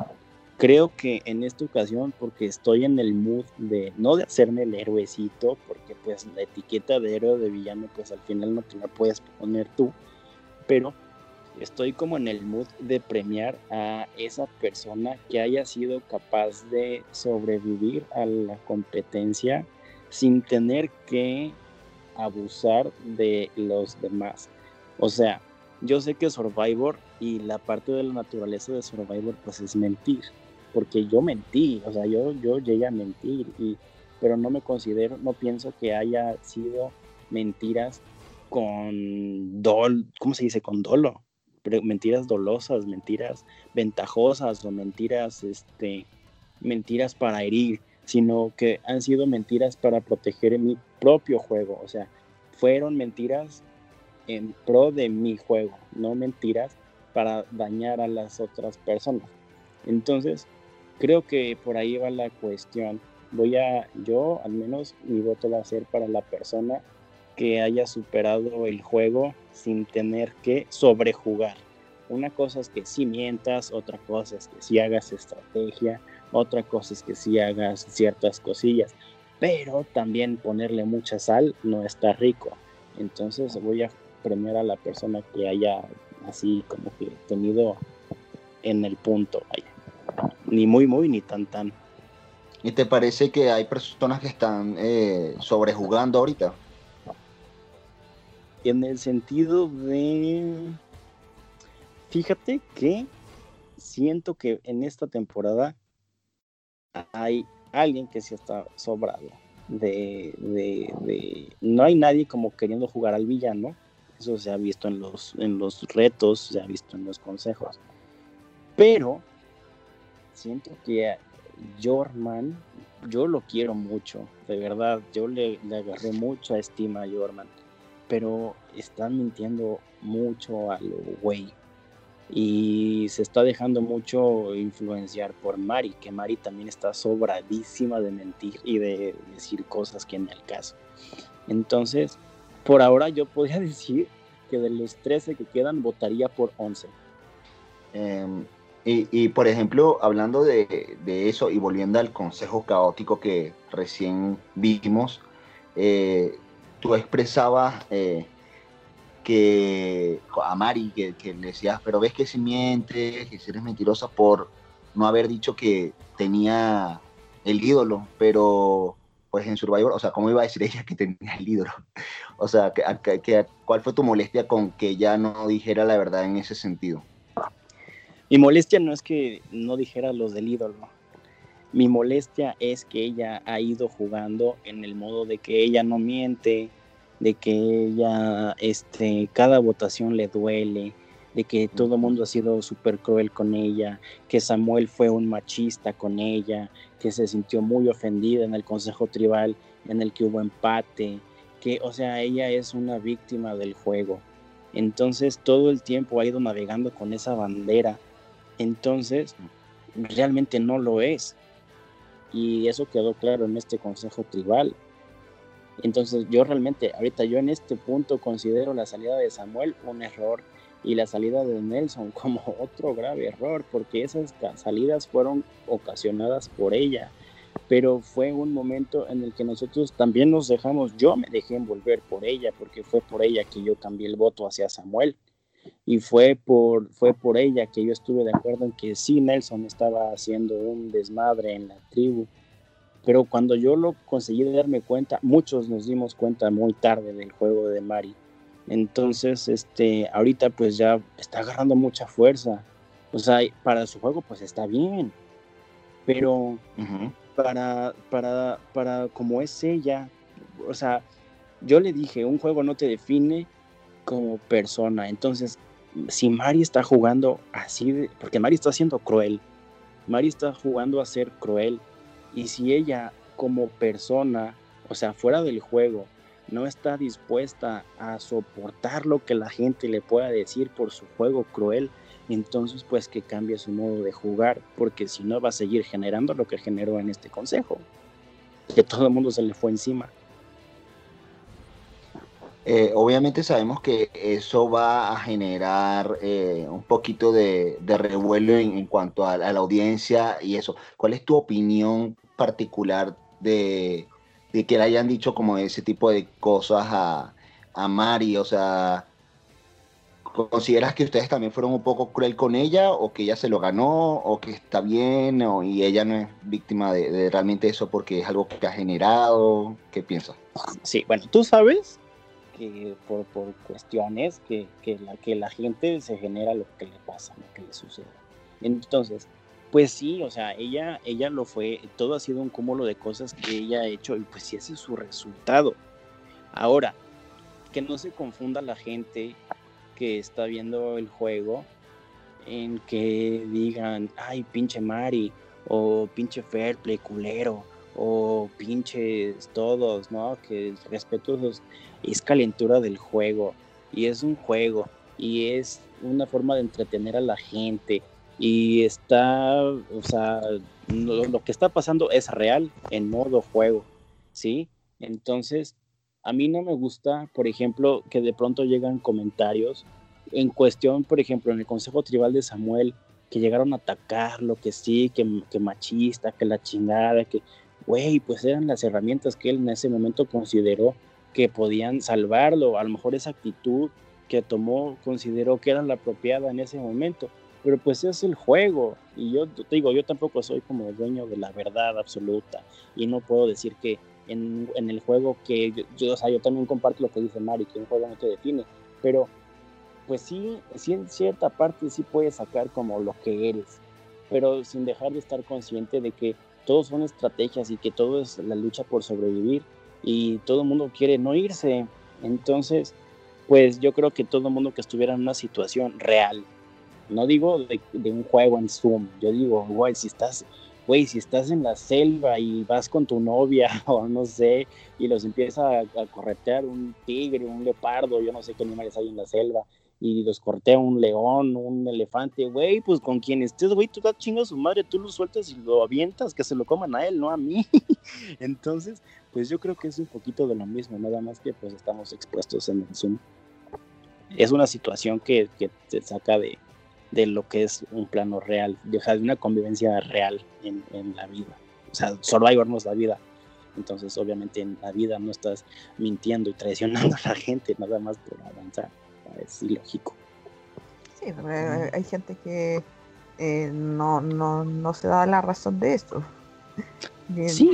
creo que en esta ocasión, porque estoy en el mood de, no de hacerme el héroecito, porque pues la etiqueta de héroe o de villano, pues al final no te la puedes poner tú, pero estoy como en el mood de premiar a esa persona que haya sido capaz de sobrevivir a la competencia sin tener que abusar de los demás. O sea, yo sé que Survivor y la parte de la naturaleza de Survivor pues es mentir, porque yo mentí, o sea, yo, yo llegué a mentir, y, pero no me considero, no pienso que haya sido mentiras con dol, ¿cómo se dice? Con dolo, pero mentiras dolosas, mentiras ventajosas o mentiras, este, mentiras para herir, sino que han sido mentiras para proteger mi propio juego, o sea, fueron mentiras en pro de mi juego, no mentiras para dañar a las otras personas. Entonces, creo que por ahí va la cuestión. Voy a, yo al menos mi voto va a ser para la persona que haya superado el juego sin tener que sobrejugar. Una cosa es que si mientas, otra cosa es que si hagas estrategia, otra cosa es que si hagas ciertas cosillas, pero también ponerle mucha sal no está rico. Entonces voy a premiar a la persona que haya así como que tenido en el punto, Ni muy, muy, ni tan, tan. ¿Y te parece que hay personas que están eh, sobrejugando ahorita? En el sentido de... Fíjate que siento que en esta temporada hay alguien que sí está sobrado. De, de, no hay nadie como queriendo jugar al villano. Eso se ha visto en los, en los retos, se ha visto en los consejos. Pero siento que Jorman, yo lo quiero mucho, de verdad. Yo le, le agarré mucha estima a Jorman. Pero están mintiendo mucho a lo güey y se está dejando mucho influenciar por Mari, que Mari también está sobradísima de mentir y de decir cosas que en el caso. Entonces, por ahora yo podría decir que de los 13 que quedan votaría por 11. Em, y, por ejemplo, hablando de, eso y volviendo al consejo caótico que recién vimos, eh, tú expresabas eh, que a Mari, que, le decías, pero ves que si mientes, que si eres mentirosa por no haber dicho que tenía el ídolo, pero pues en Survivor, o sea, ¿cómo iba a decir ella que tenía el ídolo? O sea, que, ¿cuál fue tu molestia con que ella no dijera la verdad en ese sentido? Mi molestia no es que no dijera los del ídolo. Mi molestia es que ella ha ido jugando en el modo de que ella no miente, de que ella, este, cada votación le duele, de que todo el mundo ha sido súper cruel con ella, que Samuel fue un machista con ella, que se sintió muy ofendida en el Consejo Tribal en el que hubo empate, que, o sea, ella es una víctima del juego. Entonces todo el tiempo ha ido navegando con esa bandera. Entonces, realmente no lo es. Y eso quedó claro en este Consejo Tribal. Entonces yo realmente, ahorita yo en este punto considero la salida de Samuel un error y la salida de Nelson como otro grave error, porque esas salidas fueron ocasionadas por ella, pero fue un momento en el que nosotros también nos dejamos, yo me dejé envolver por ella, porque fue por ella que yo cambié el voto hacia Samuel. Y fue por, fue por ella que yo estuve de acuerdo en que sí, Nelson estaba haciendo un desmadre en la tribu, pero cuando yo lo conseguí darme cuenta, muchos nos dimos cuenta muy tarde del juego de Mari. Entonces, este, ahorita pues ya está agarrando mucha fuerza. O sea, para su juego pues está bien. Pero para, para, para como es ella, o sea, yo le dije, un juego no te define como persona. Entonces, si Mari está jugando así, porque Mari está siendo cruel, Mari está jugando a ser cruel, y si ella como persona, o sea, fuera del juego, no está dispuesta a soportar lo que la gente le pueda decir por su juego cruel, entonces pues que cambie su modo de jugar, porque si no va a seguir generando lo que generó en este consejo, que todo el mundo se le fue encima. Eh, obviamente sabemos que eso va a generar eh, un poquito de, revuelo en, cuanto a, la audiencia y eso. ¿Cuál es tu opinión particular de, que le hayan dicho como ese tipo de cosas a, a Mari? O sea, ¿consideras que ustedes también fueron un poco cruel con ella o que ella se lo ganó o que está bien o, y ella no es víctima de, realmente eso porque es algo que ha generado? ¿Qué piensas? Sí, bueno, tú sabes por, cuestiones que, que, la, que la gente se genera lo que le pasa, lo que le sucede. Entonces, pues sí, o sea, ella, ella lo fue, todo ha sido un cúmulo de cosas que ella ha hecho y pues sí, ese es su resultado. Ahora, que no se confunda la gente que está viendo el juego en que digan, ay, pinche Mari, o pinche Fairplay culero, o pinches todos, ¿no? Que respetuosos, es calentura del juego, y es un juego, y es una forma de entretener a la gente, y está, o sea, lo, que está pasando es real en modo juego, ¿sí? Entonces, a mí no me gusta, por ejemplo, que de pronto llegan comentarios en cuestión, por ejemplo, en el Consejo Tribal de Samuel, que llegaron a atacar lo que sí, que, que machista, que la chingada, que, güey, pues eran las herramientas que él en ese momento consideró que podían salvarlo, a lo mejor esa actitud que tomó consideró que era la apropiada en ese momento pero pues es el juego. Y yo te digo, yo tampoco soy como dueño de la verdad absoluta. Y no puedo decir que en, en el juego que yo, o sea, yo también comparto lo que dice Mari, que un juego no te define. Pero pues sí, sí en cierta parte sí puedes sacar como lo que eres. Pero sin dejar de estar consciente de que todos son estrategias y que todo es la lucha por sobrevivir. Y todo el mundo quiere no irse. Entonces, pues yo creo que todo el mundo que estuviera en una situación real, no digo de, un juego en Zoom, yo digo, güey, si estás, güey, si estás en la selva y vas con tu novia o no sé, y los empieza a, corretear un tigre, un leopardo, yo no sé qué animales hay en la selva, y los cortea un león, un elefante, güey, pues con quien estés, güey, tú das chingo a su madre, tú lo sueltas y lo avientas, que se lo coman a él, no a mí. Entonces, pues yo creo que es un poquito de lo mismo, nada más que pues estamos expuestos en el Zoom. Es una situación que, que te saca de, de lo que es un plano real, de, o sea, de una convivencia real en, en la vida. O sea, Survivor no es la vida. Entonces, obviamente, en la vida no estás mintiendo y traicionando a la gente nada más por avanzar. Es ilógico. Sí, hay gente que eh, no, no, no se da la razón de esto. sí.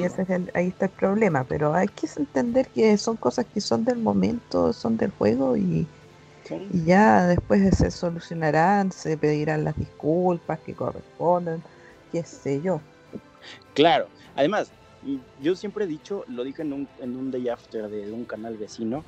ahí está el problema, pero hay que entender que son cosas que son del momento, son del juego y, y ya después se solucionarán, se pedirán las disculpas que corresponden, qué sé yo. Claro, además, yo siempre he dicho, lo dije en un, en un day after de un canal vecino,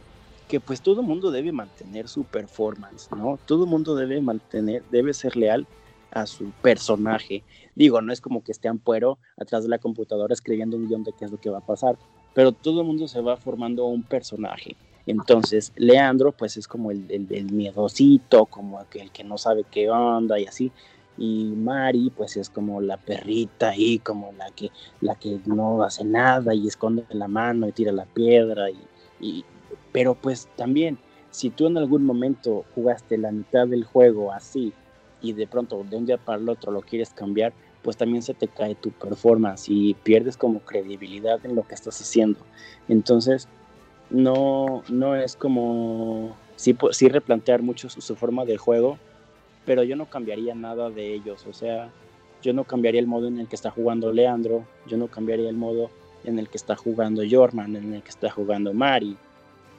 que pues todo mundo debe mantener su performance, ¿no? Todo mundo debe mantener, debe ser leal a su personaje. Digo, no es como que esté ampuero atrás de la computadora escribiendo un guion de qué es lo que va a pasar, pero todo el mundo se va formando un personaje. Entonces, Leandro, pues es como el, el, miedosito, como aquel que no sabe qué onda y así. Y Mari, pues es como la perrita ahí, como la que, la que no hace nada y esconde la mano y tira la piedra. Y, pero pues también, si tú en algún momento jugaste la mitad del juego así y de pronto de un día para el otro lo quieres cambiar, pues también se te cae tu performance y pierdes como credibilidad en lo que estás haciendo. Entonces, no, no es como, sí, sí replantear mucho su, forma de juego, pero yo no cambiaría nada de ellos, o sea, yo no cambiaría el modo en el que está jugando Leandro, yo no cambiaría el modo en el que está jugando Jorman, en el que está jugando Mari,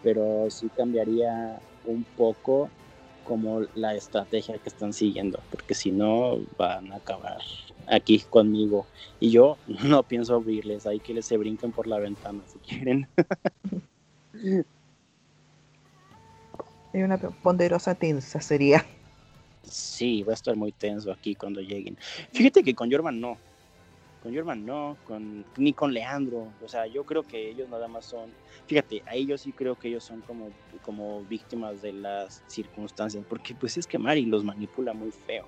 pero sí cambiaría un poco como la estrategia que están siguiendo, porque si no van a acabar aquí conmigo. Y yo no pienso abrirles, hay que les se brinquen por la ventana si quieren. Hay una ponderosa tensa sería. Sí, va a estar muy tenso aquí cuando lleguen. Fíjate que con Jorman no. Con Jorman no, con, ni con Leandro. O sea, yo creo que ellos nada más son. Fíjate, a ellos sí creo que ellos son como, como víctimas de las circunstancias. Porque pues es que Mari los manipula muy feo.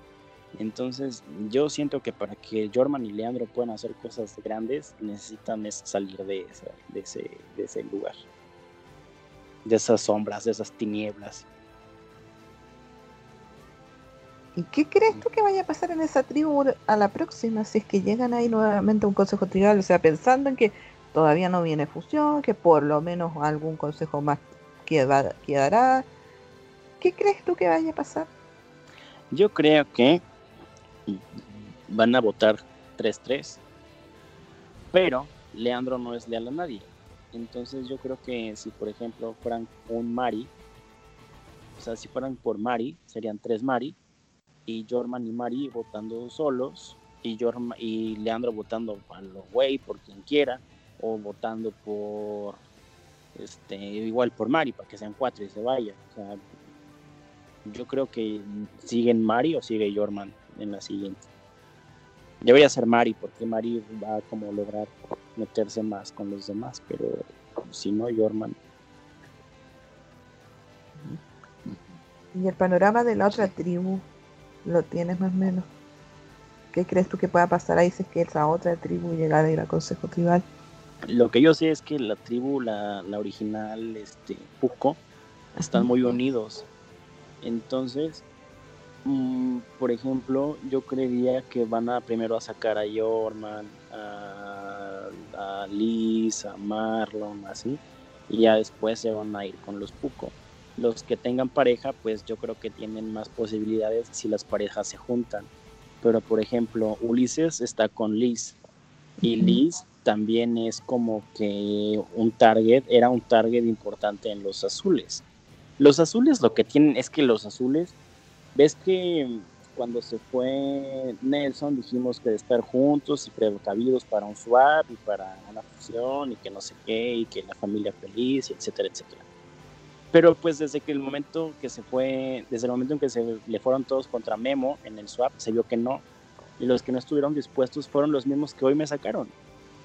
Entonces, yo siento que para que Jorman y Leandro puedan hacer cosas grandes, necesitan salir de, ese lugar de esas sombras, de esas tinieblas. ¿Y qué crees tú que vaya a pasar en esa tribu a la próxima si es que llegan ahí nuevamente a un consejo tribal? O sea, pensando en que todavía no viene fusión, que por lo menos algún consejo más quedará. ¿Qué crees tú que vaya a pasar? Yo creo que van a votar 3-3, pero Leandro no es leal a nadie. Entonces yo creo que si por ejemplo fueran un Mari, o sea, si fueran por Mari, serían tres Mari, y Jorman y Mari votando solos, y, y Leandro votando a los güey por quien quiera, o votando por, este, igual por Mari, para que sean cuatro y se vaya. O sea, yo creo que siguen Mari o sigue Jorman en la siguiente. Debería ser Mari, porque Mari va a como lograr meterse más con los demás, pero si no, Jorman. ¿Y el panorama de la otra tribu lo tienes más o menos? ¿Qué crees tú que pueda pasar ahí si es que esa otra tribu llegara a ir a Consejo Tribal? Lo que yo sé es que la tribu, la, la original, este, Puco, están muy unidos. Entonces, mm, por ejemplo, yo creería que van a primero a sacar a Jorman, a a Liz, a Marlon, así, y ya después se van a ir con los Puco. Los que tengan pareja, pues yo creo que tienen más posibilidades si las parejas se juntan. Pero por ejemplo, Ulises está con Liz y Liz también es como que un target, era un target importante en los azules. Los azules lo que tienen es que los azules, ves que cuando se fue Nelson dijimos que de estar juntos y precavidos para un swap y para una fusión y que no sé qué y que la familia feliz y etcétera, etcétera. Pero pues desde que el momento que se fue, desde el momento en que se le fueron todos contra Memo en el swap, se vio que no. Y los que no estuvieron dispuestos fueron los mismos que hoy me sacaron.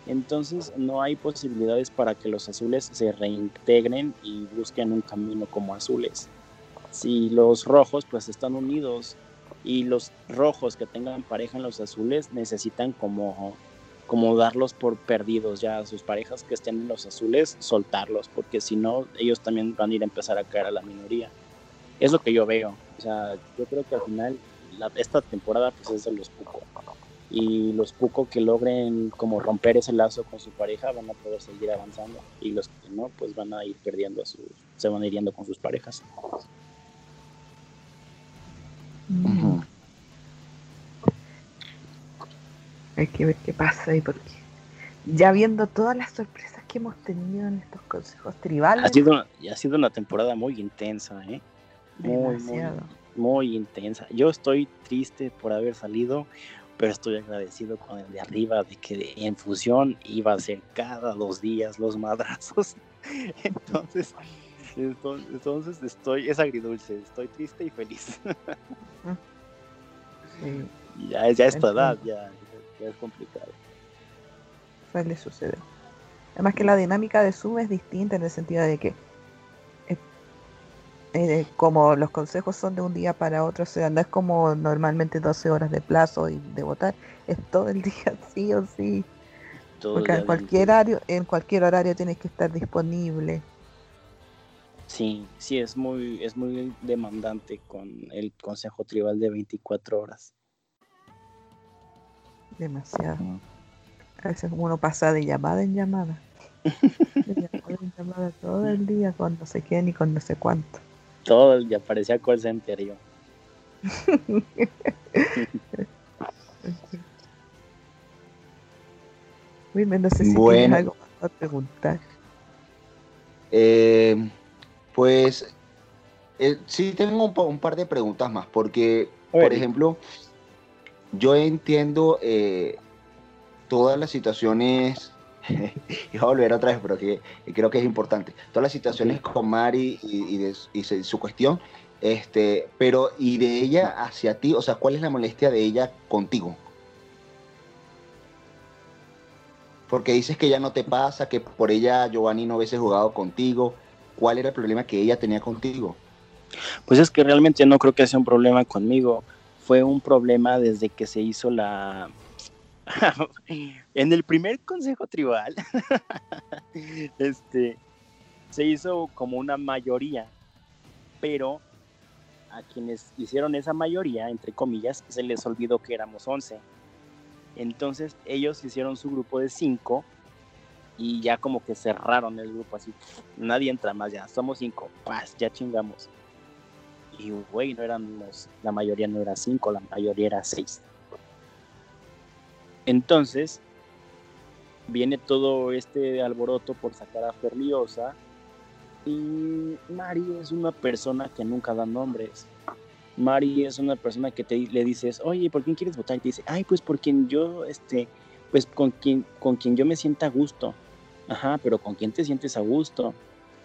Entonces no hay posibilidades para que los azules se reintegren y busquen un camino como azules. Si los rojos pues están unidos y los rojos que tengan pareja en los azules necesitan como, como darlos por perdidos ya a sus parejas que estén en los azules, soltarlos, porque si no ellos también van a ir a empezar a caer a la minoría. Es lo que yo veo. O sea, yo creo que al final esta temporada pues es de los Puco. Y los Puco que logren como romper ese lazo con su pareja van a poder seguir avanzando. Y los que no, pues van a ir perdiendo a sus, se van a con sus parejas. Hay que ver qué pasa ahí, porque ya viendo todas las sorpresas que hemos tenido en estos consejos tribales. Ha sido, ha sido una temporada muy intensa, ¿eh? Muy, muy, intensa. Yo estoy triste por haber salido, pero estoy agradecido con el de arriba de que en fusión iba a ser cada dos días los madrazos. Entonces, entonces, estoy, es agridulce, estoy triste y feliz. Ya, ya es edad, ya, es complicado. Suele suceder. Además que la dinámica de Zoom es distinta en el sentido de que eh, eh, como los consejos son de un día para otro, o sea, no es como normalmente 12 horas de plazo y de votar, es todo el día sí o sí. Porque en cualquier horario, en cualquier horario tienes que estar disponible. Sí, sí, es muy, es muy demandante con el Consejo Tribal de 24 horas. Demasiado. A veces uno pasa de llamada en llamada. de llamada en llamada todo el día con no sé quién y con no sé cuánto. Todo el día parecía call center yo. no sé si tienes algo más para preguntar. Eh, pues eh, sí tengo un, par de preguntas más, porque, por ejemplo, yo entiendo eh, todas las situaciones, y voy a volver otra vez, pero que, creo que es importante, todas las situaciones con Mari y, de, su cuestión, este, pero y de ella hacia ti, o sea, ¿cuál es la molestia de ella contigo? Porque dices que ya no te pasa, que por ella Giovanni no hubiese jugado contigo, cuál era el problema que ella tenía contigo. Pues es que realmente no creo que sea un problema conmigo. Fue un problema desde que se hizo la... en el primer consejo tribal, este, se hizo como una mayoría, pero a quienes hicieron esa mayoría, entre comillas, se les olvidó que éramos 11. Entonces ellos hicieron su grupo de 5 y ya como que cerraron el grupo así, nadie entra más ya, somos cinco, paz, ya chingamos. Y güey, no éramos, la mayoría no era cinco, la mayoría era seis. Entonces, viene todo este alboroto por sacar a Ferliosa y Mari es una persona que nunca da nombres. Mari es una persona que te, le dices, oye, ¿por quién quieres votar? Y te dice, ay, pues por quien yo, este, pues con quien, con yo me sienta a gusto. Ajá, pero ¿con quién te sientes a gusto?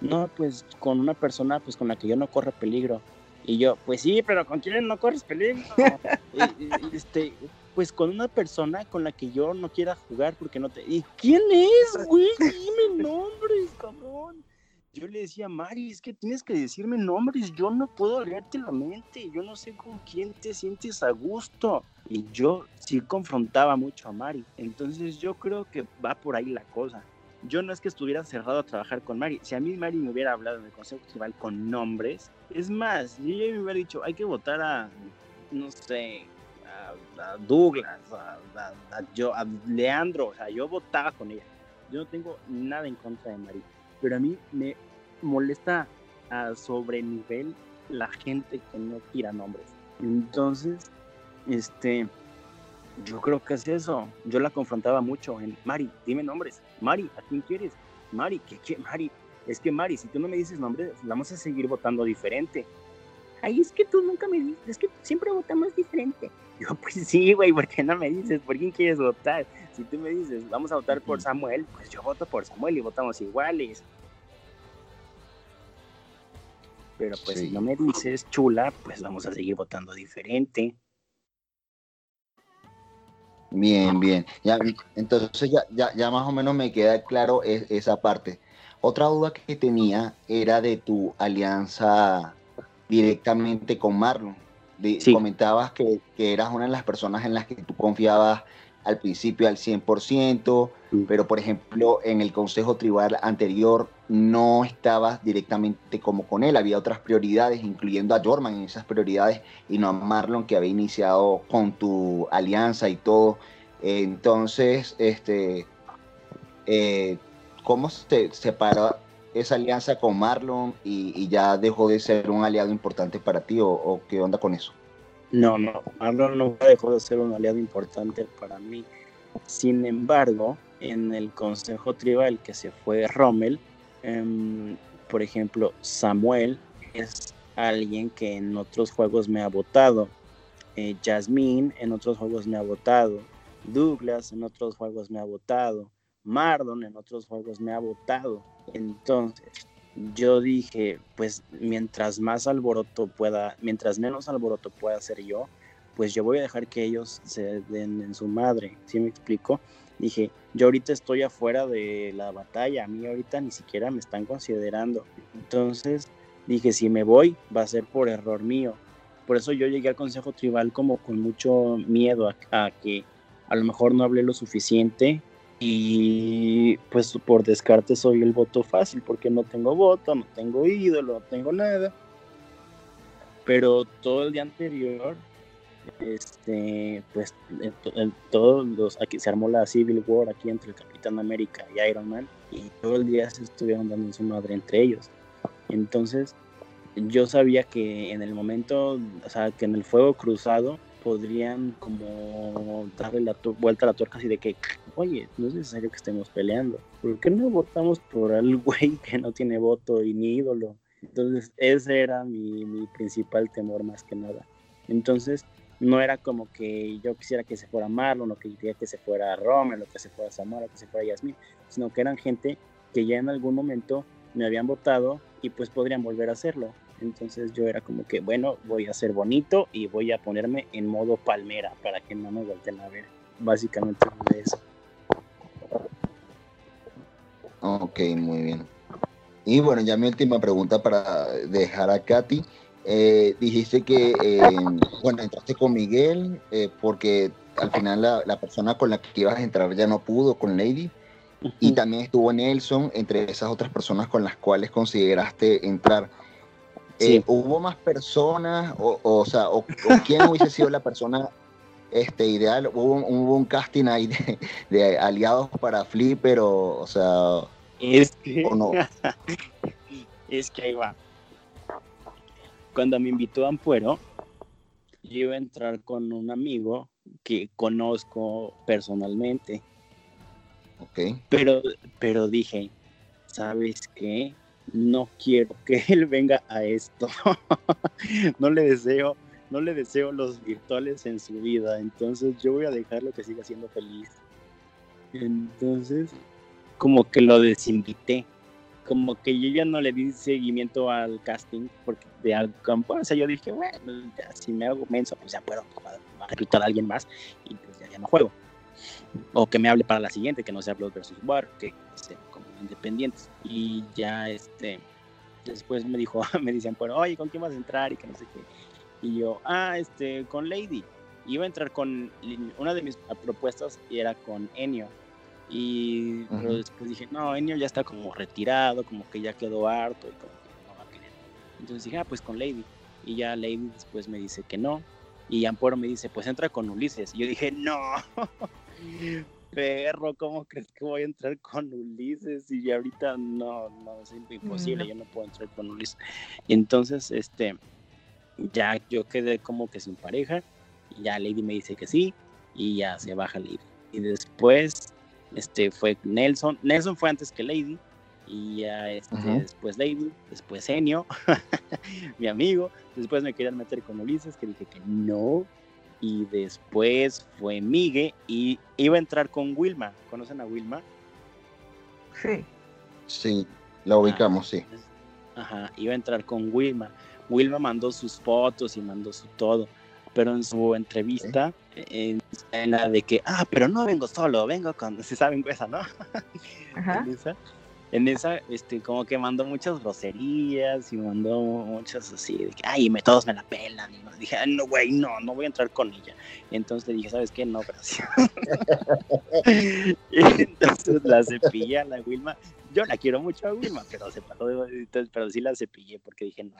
No, pues con una persona pues con la que yo no corro peligro. Y yo, pues sí, pero ¿con quién no corres peligro? este, pues con una persona con la que yo no quiera jugar porque no te... ¿Y quién es, güey? Dime nombres, cabrón. Yo le decía, Mari, es que tienes que decirme nombres, yo no puedo leerte la mente, yo no sé con quién te sientes a gusto. Y yo sí confrontaba mucho a Mari. Entonces yo creo que va por ahí la cosa yo no es que estuviera cerrado a trabajar con Mari. Si a mí Mari me hubiera hablado en el Consejo Tribal con nombres, es más, yo ya me hubiera dicho, hay que votar a, no sé, a, Douglas, a, yo, a Leandro, o sea, yo votaba con ella. Yo no tengo nada en contra de Mari, pero a mí me molesta a sobrenivel la gente que no tira nombres. Entonces, este, yo creo que es eso. Yo la confrontaba mucho en, Mari, dime nombres. Mari, ¿a quién quieres? Mari, ¿qué, qué? Mari, es que Mari, si tú no me dices nombres, vamos a seguir votando diferente. Ay, es que tú nunca me dices, es que siempre votamos diferente. Yo, pues sí, güey, ¿por qué no me dices? ¿Por quién quieres votar? Si tú me dices, vamos a votar por Samuel, pues yo voto por Samuel y votamos iguales. Pero pues si no me dices chula, pues vamos a seguir votando diferente. Bien, bien. Ya, entonces ya, ya, ya, más o menos me queda claro esa parte. Otra duda que tenía era de tu alianza directamente con Marlon. Comentabas que, que, eras una de las personas en las que tú confiabas al principio al 100%, pero por ejemplo en el Consejo Tribal anterior no estabas directamente como con él, había otras prioridades, incluyendo a Jorman en esas prioridades y no a Marlon que había iniciado con tu alianza y todo. Entonces, este, eh, ¿cómo se separa esa alianza con Marlon y, ya dejó de ser un aliado importante para ti o qué onda con eso? No, no, Marlon no dejó de ser un aliado importante para mí. Sin embargo, en el Consejo Tribal que se fue Rommel, em, por ejemplo, Samuel es alguien que en otros juegos me ha votado. Eh, Jasmine en otros juegos me ha votado. Douglas en otros juegos me ha votado. Mardon en otros juegos me ha votado. Entonces, yo dije, pues mientras más alboroto pueda, mientras menos alboroto pueda hacer yo, pues yo voy a dejar que ellos se den en su madre, ¿sí me explico? Dije, yo ahorita estoy afuera de la batalla, a mí ahorita ni siquiera me están considerando. Entonces dije, si me voy, va a ser por error mío. Por eso yo llegué al Consejo Tribal como con mucho miedo a, que a lo mejor no hablé lo suficiente y pues por descarte soy el voto fácil porque no tengo voto, no tengo ídolo, no tengo nada. Pero todo el día anterior, este, pues en, todos los, aquí se armó la Civil War aquí entre el Capitán América y Iron Man y todo el día se estuvieron dando en su madre entre ellos. Entonces yo sabía que en el momento, o sea, que en el fuego cruzado podrían como darle la vuelta a la tuerca así de que, oye, no es necesario que estemos peleando. ¿Por qué no votamos por el güey que no tiene voto y ni ídolo? Entonces, ese era mi, mi principal temor más que nada. Entonces, no era como que yo quisiera que se fuera Marlon, o que quisiera que se fuera Rommel, o que se fuera Zamora, o que se fuera Yasmin, sino que eran gente que ya en algún momento me habían votado y pues podrían volver a hacerlo. Entonces yo era como que, bueno, voy a ser bonito y voy a ponerme en modo palmera para que no me vuelten a ver. Básicamente eso. Ok, muy bien. Y bueno, ya mi última pregunta para dejar a Katy. Eh, dijiste que, eh, bueno, entraste con Miguel eh, porque al final la, la, persona con la que ibas a entrar ya no pudo, con Lady. Y también estuvo Nelson entre esas otras personas con las cuales consideraste entrar. Eh, ¿Hubo más personas? O, o, sea, o, quién hubiese sido la persona este, ideal? ¿Hubo, un casting ahí de, aliados para Flipper o, o sea... Es que... no? es que va. Cuando me invitó a Ampuero, yo iba a entrar con un amigo que conozco personalmente. Ok. Pero, pero dije, ¿sabes qué? no quiero que él venga a esto. no le deseo, no le deseo los virtuales en su vida. Entonces yo voy a dejarlo que siga siendo feliz. Entonces, como que lo desinvité. Como que yo ya no le di seguimiento al casting porque de al campo, o sea, yo dije, bueno, si me hago menso, pues ya puedo reclutar a alguien más y pues ya, no juego. O que me hable para la siguiente, que no sea Blood vs. War, que sea independientes. Y ya este, después me dijo, me decían, bueno, oye, ¿con quién vas a entrar? Y que no sé qué. Y yo, ah, este, con Lady. Iba a entrar con, una de mis propuestas era con Enio. Y después dije, no, Enio ya está como retirado, como que ya quedó harto y como que no va a querer. Entonces dije, ah, pues con Lady. Y ya Lady después me dice que no. Y Ampuero me dice, pues entra con Ulises. Y yo dije, no. perro, ¿cómo crees que voy a entrar con Ulises? Y ahorita no, no, es imposible, yo no puedo entrar con Ulises. Y entonces, este, ya yo quedé como que sin pareja, y ya Lady me dice que sí, y ya se baja Lady. Y después, este, fue Nelson, Nelson fue antes que Lady, y ya este, después Lady, después Enio, mi amigo, después me querían meter con Ulises, que dije que no, y después fue Migue y iba a entrar con Wilma. ¿Conocen a Wilma? Sí. Sí, la ubicamos, sí. Ajá, iba a entrar con Wilma. Wilma mandó sus fotos y mandó su todo, pero en su entrevista, en, la de que, ah, pero no vengo solo, vengo con, se saben esa, ¿no? Ajá en esa, este, como que mandó muchas groserías y mandó muchas así, de que, ay, me, todos me la pelan. Y dije, no, güey, no, no voy a entrar con ella. entonces le dije, ¿sabes qué? No, gracias. y entonces la cepillé a la Wilma. Yo la quiero mucho a Wilma, pero se pero sí la cepillé porque dije, no,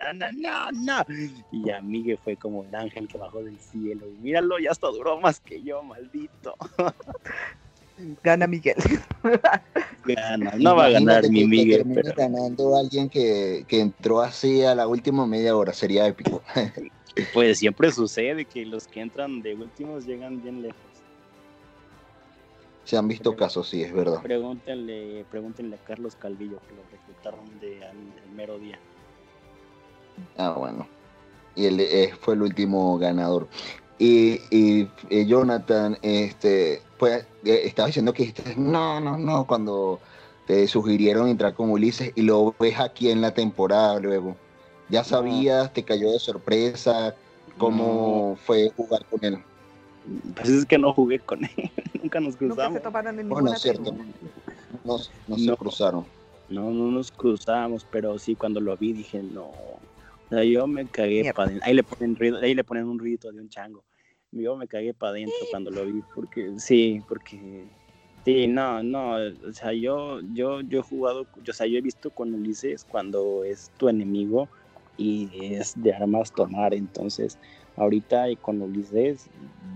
no, no, no, no, Y a Miguel fue como el ángel que bajó del cielo. Y míralo, ya hasta duró más que yo, maldito. Gana Miguel. Gana, no va a ganar mi Miguel. Pero... ganando alguien que, que entró así a la última media hora, sería épico. Pues siempre sucede que los que entran de últimos llegan bien lejos. Se han visto casos, sí, es verdad. Pregúntenle, pregúntenle a Carlos Calvillo que lo reclutaron de, al, mero día. Ah, bueno. Y él eh, fue el último ganador. Y, y, eh, Jonathan, este, pues eh, estaba diciendo que no, no, no, cuando te sugirieron entrar con Ulises y lo ves aquí en la temporada luego. ¿Ya sabías, te cayó de sorpresa? ¿Cómo fue jugar con él? Pues es que no jugué con él, nunca nos cruzamos. bueno, cierto, no, no, se cruzaron. No, no nos cruzamos, pero sí cuando lo vi dije, no. O sea, yo me cagué para ahí le ponen ahí le ponen un ruido de un chango yo me cagué para adentro cuando lo vi, porque sí, porque sí, no, no, o sea, yo, yo, yo he jugado, o sea, yo he visto con Ulises cuando es tu enemigo y es de armas tomar, entonces ahorita con Ulises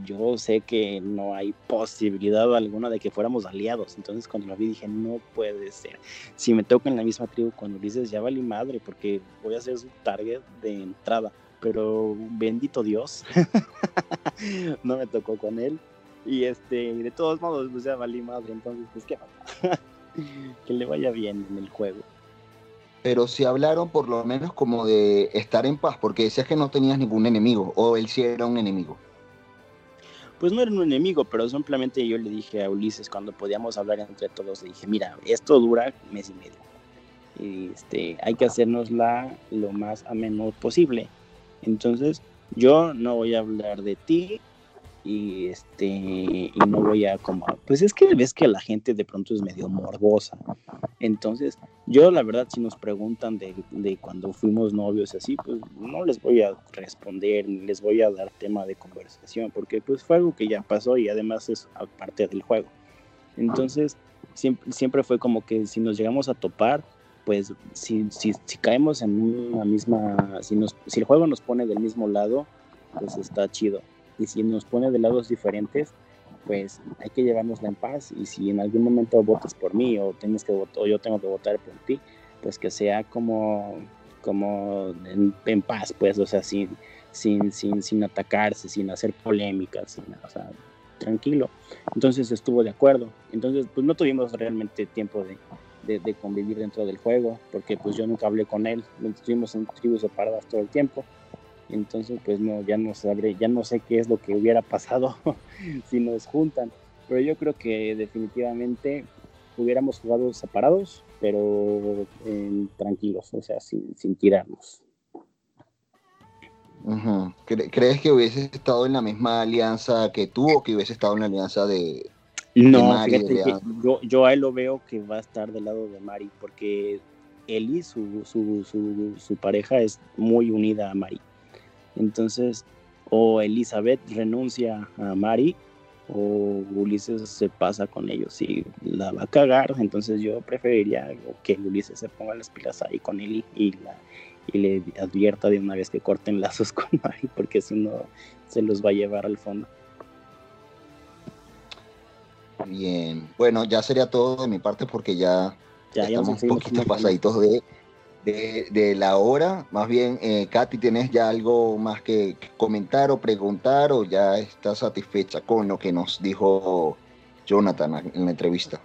yo sé que no hay posibilidad alguna de que fuéramos aliados, entonces cuando lo vi dije, no puede ser, si me toca en la misma tribu con Ulises ya valí madre, porque voy a ser su target de entrada. Pero bendito Dios, no me tocó con él. Y este, de todos modos, pues ya valí madre, entonces, pues qué que le vaya bien en el juego. Pero si hablaron por lo menos como de estar en paz, porque decías que no tenías ningún enemigo, o él sí era un enemigo. Pues no era un enemigo, pero simplemente yo le dije a Ulises cuando podíamos hablar entre todos, le dije, mira, esto dura mes y medio. Este, hay que hacernosla lo más a menudo posible entonces, yo no voy a hablar de ti y este y no voy a como pues es que ves que la gente de pronto es medio morbosa entonces yo la verdad si nos preguntan de, de cuando fuimos novios así pues no les voy a responder ni les voy a dar tema de conversación porque pues fue algo que ya pasó y además es parte del juego entonces siempre, siempre fue como que si nos llegamos a topar pues si, si, si caemos en una misma, si, nos, si el juego nos pone del mismo lado, pues está chido. Y si nos pone de lados diferentes, pues hay que llevárnosla en paz. Y si en algún momento votas por mí o, tienes que o yo tengo que votar por ti, pues que sea como, como en, paz, pues, o sea, sin, sin, sin, sin atacarse, sin hacer polémicas, sin, o sea, tranquilo. Entonces estuvo de acuerdo. Entonces, pues no tuvimos realmente tiempo de, de, convivir dentro del juego, porque pues yo nunca hablé con él, estuvimos en tribus separadas todo el tiempo, entonces pues no, ya no sabré, ya no sé qué es lo que hubiera pasado si nos juntan, pero yo creo que definitivamente hubiéramos jugado separados, pero tranquilos, o sea, sin, sin tirarnos. ¿Crees que hubiese estado en la misma alianza que tú o que hubiese estado en la alianza de, no, fíjate que yo, yo a él lo veo que va a estar del lado de Mari, porque Eli, su, su, su, su pareja, es muy unida a Mari. Entonces, o Elizabeth renuncia a Mari, o Ulises se pasa con ellos y la va a cagar. Entonces, yo preferiría que Ulises se ponga las pilas ahí con Eli y, la, y le advierta de una vez que corten lazos con Mari, porque si no, se los va a llevar al fondo. Bien, bueno, ya sería todo de mi parte porque ya, Ya, estamos un poquito pasaditos de, de, de la hora. Más bien, eh, Katy, ¿tienes ya algo más que comentar o preguntar o ya estás satisfecha con lo que nos dijo Jonathan en la entrevista?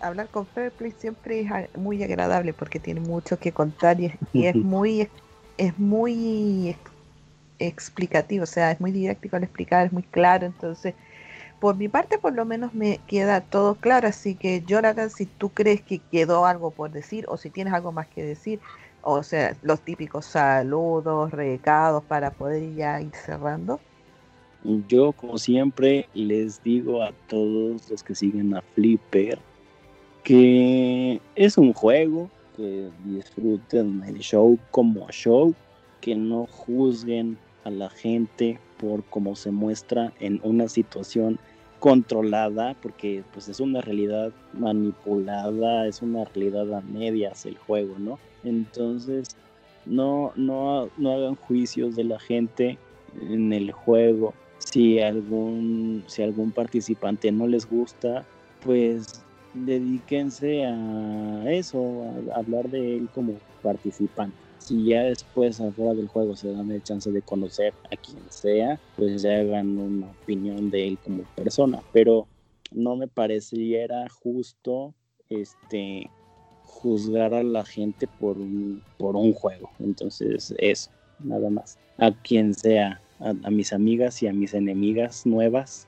hablar con Fairplay siempre es muy agradable porque tiene mucho que contar y es, y es muy es muy ex- explicativo, o sea, es muy didáctico al explicar, es muy claro, entonces por mi parte por lo menos me queda todo claro, así que Jonathan, si tú crees que quedó algo por decir o si tienes algo más que decir, o sea, los típicos saludos, recados para poder ya ir cerrando. Yo, como siempre, les digo a todos los que siguen a Flipper que es un juego, que disfruten el show como show, que no juzguen a la gente por cómo se muestra en una situación controlada, porque pues es una realidad manipulada, es una realidad a medias el juego, ¿no? Entonces, no, no, no hagan juicios de la gente en el juego. Si algún, si algún participante no les gusta, pues dedíquense a eso, a hablar de él como participante. Si ya después afuera del juego se dan el chance de conocer a quien sea, pues ya hagan una opinión de él como persona. Pero no me pareciera justo este juzgar a la gente por un, por un juego. Entonces, eso, nada más. A quien sea, a, a mis amigas y a mis enemigas nuevas,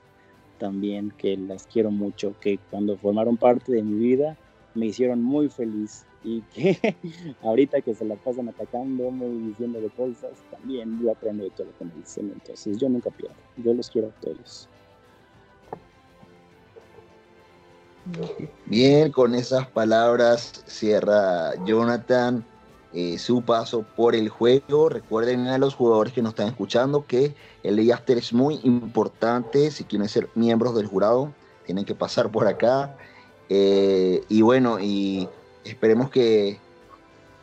también que las quiero mucho, que cuando formaron parte de mi vida me hicieron muy feliz y que ahorita que se la pasan atacándome y diciéndole cosas, también yo aprendo de todo lo que me dicen. Entonces, yo nunca pierdo. Yo los quiero a todos. Bien, con esas palabras cierra Jonathan eh, su paso por el juego. Recuerden a los jugadores que nos están escuchando que el After es muy importante. Si quieren ser miembros del jurado, tienen que pasar por acá. Eh, y bueno, y esperemos que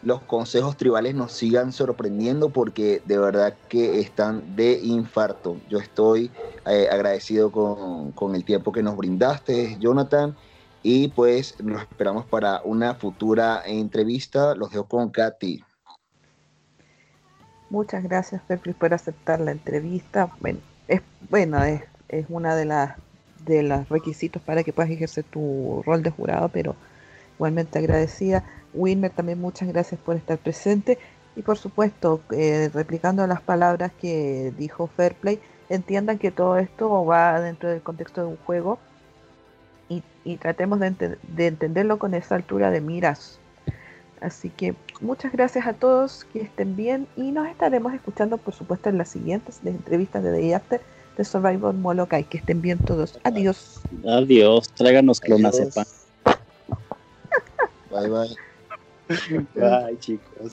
los consejos tribales nos sigan sorprendiendo porque de verdad que están de infarto. Yo estoy eh, agradecido con, con el tiempo que nos brindaste, Jonathan. Y pues nos esperamos para una futura entrevista. Los dejo con Katy. Muchas gracias, Fairplay, por aceptar la entrevista. Bueno, es, bueno, es, es una de las de los requisitos para que puedas ejercer tu rol de jurado, pero igualmente agradecida. Wilmer, también muchas gracias por estar presente. Y por supuesto, eh, replicando las palabras que dijo Fairplay, entiendan que todo esto va dentro del contexto de un juego y, y tratemos de, ente- de entenderlo con esa altura de miras. Así que muchas gracias a todos, que estén bien y nos estaremos escuchando por supuesto en las siguientes entrevistas de Day After de Survivor Molokai. Que estén bien todos. Adiós. Adiós, tráiganos clonacepa. Bye bye. Bye, chicos.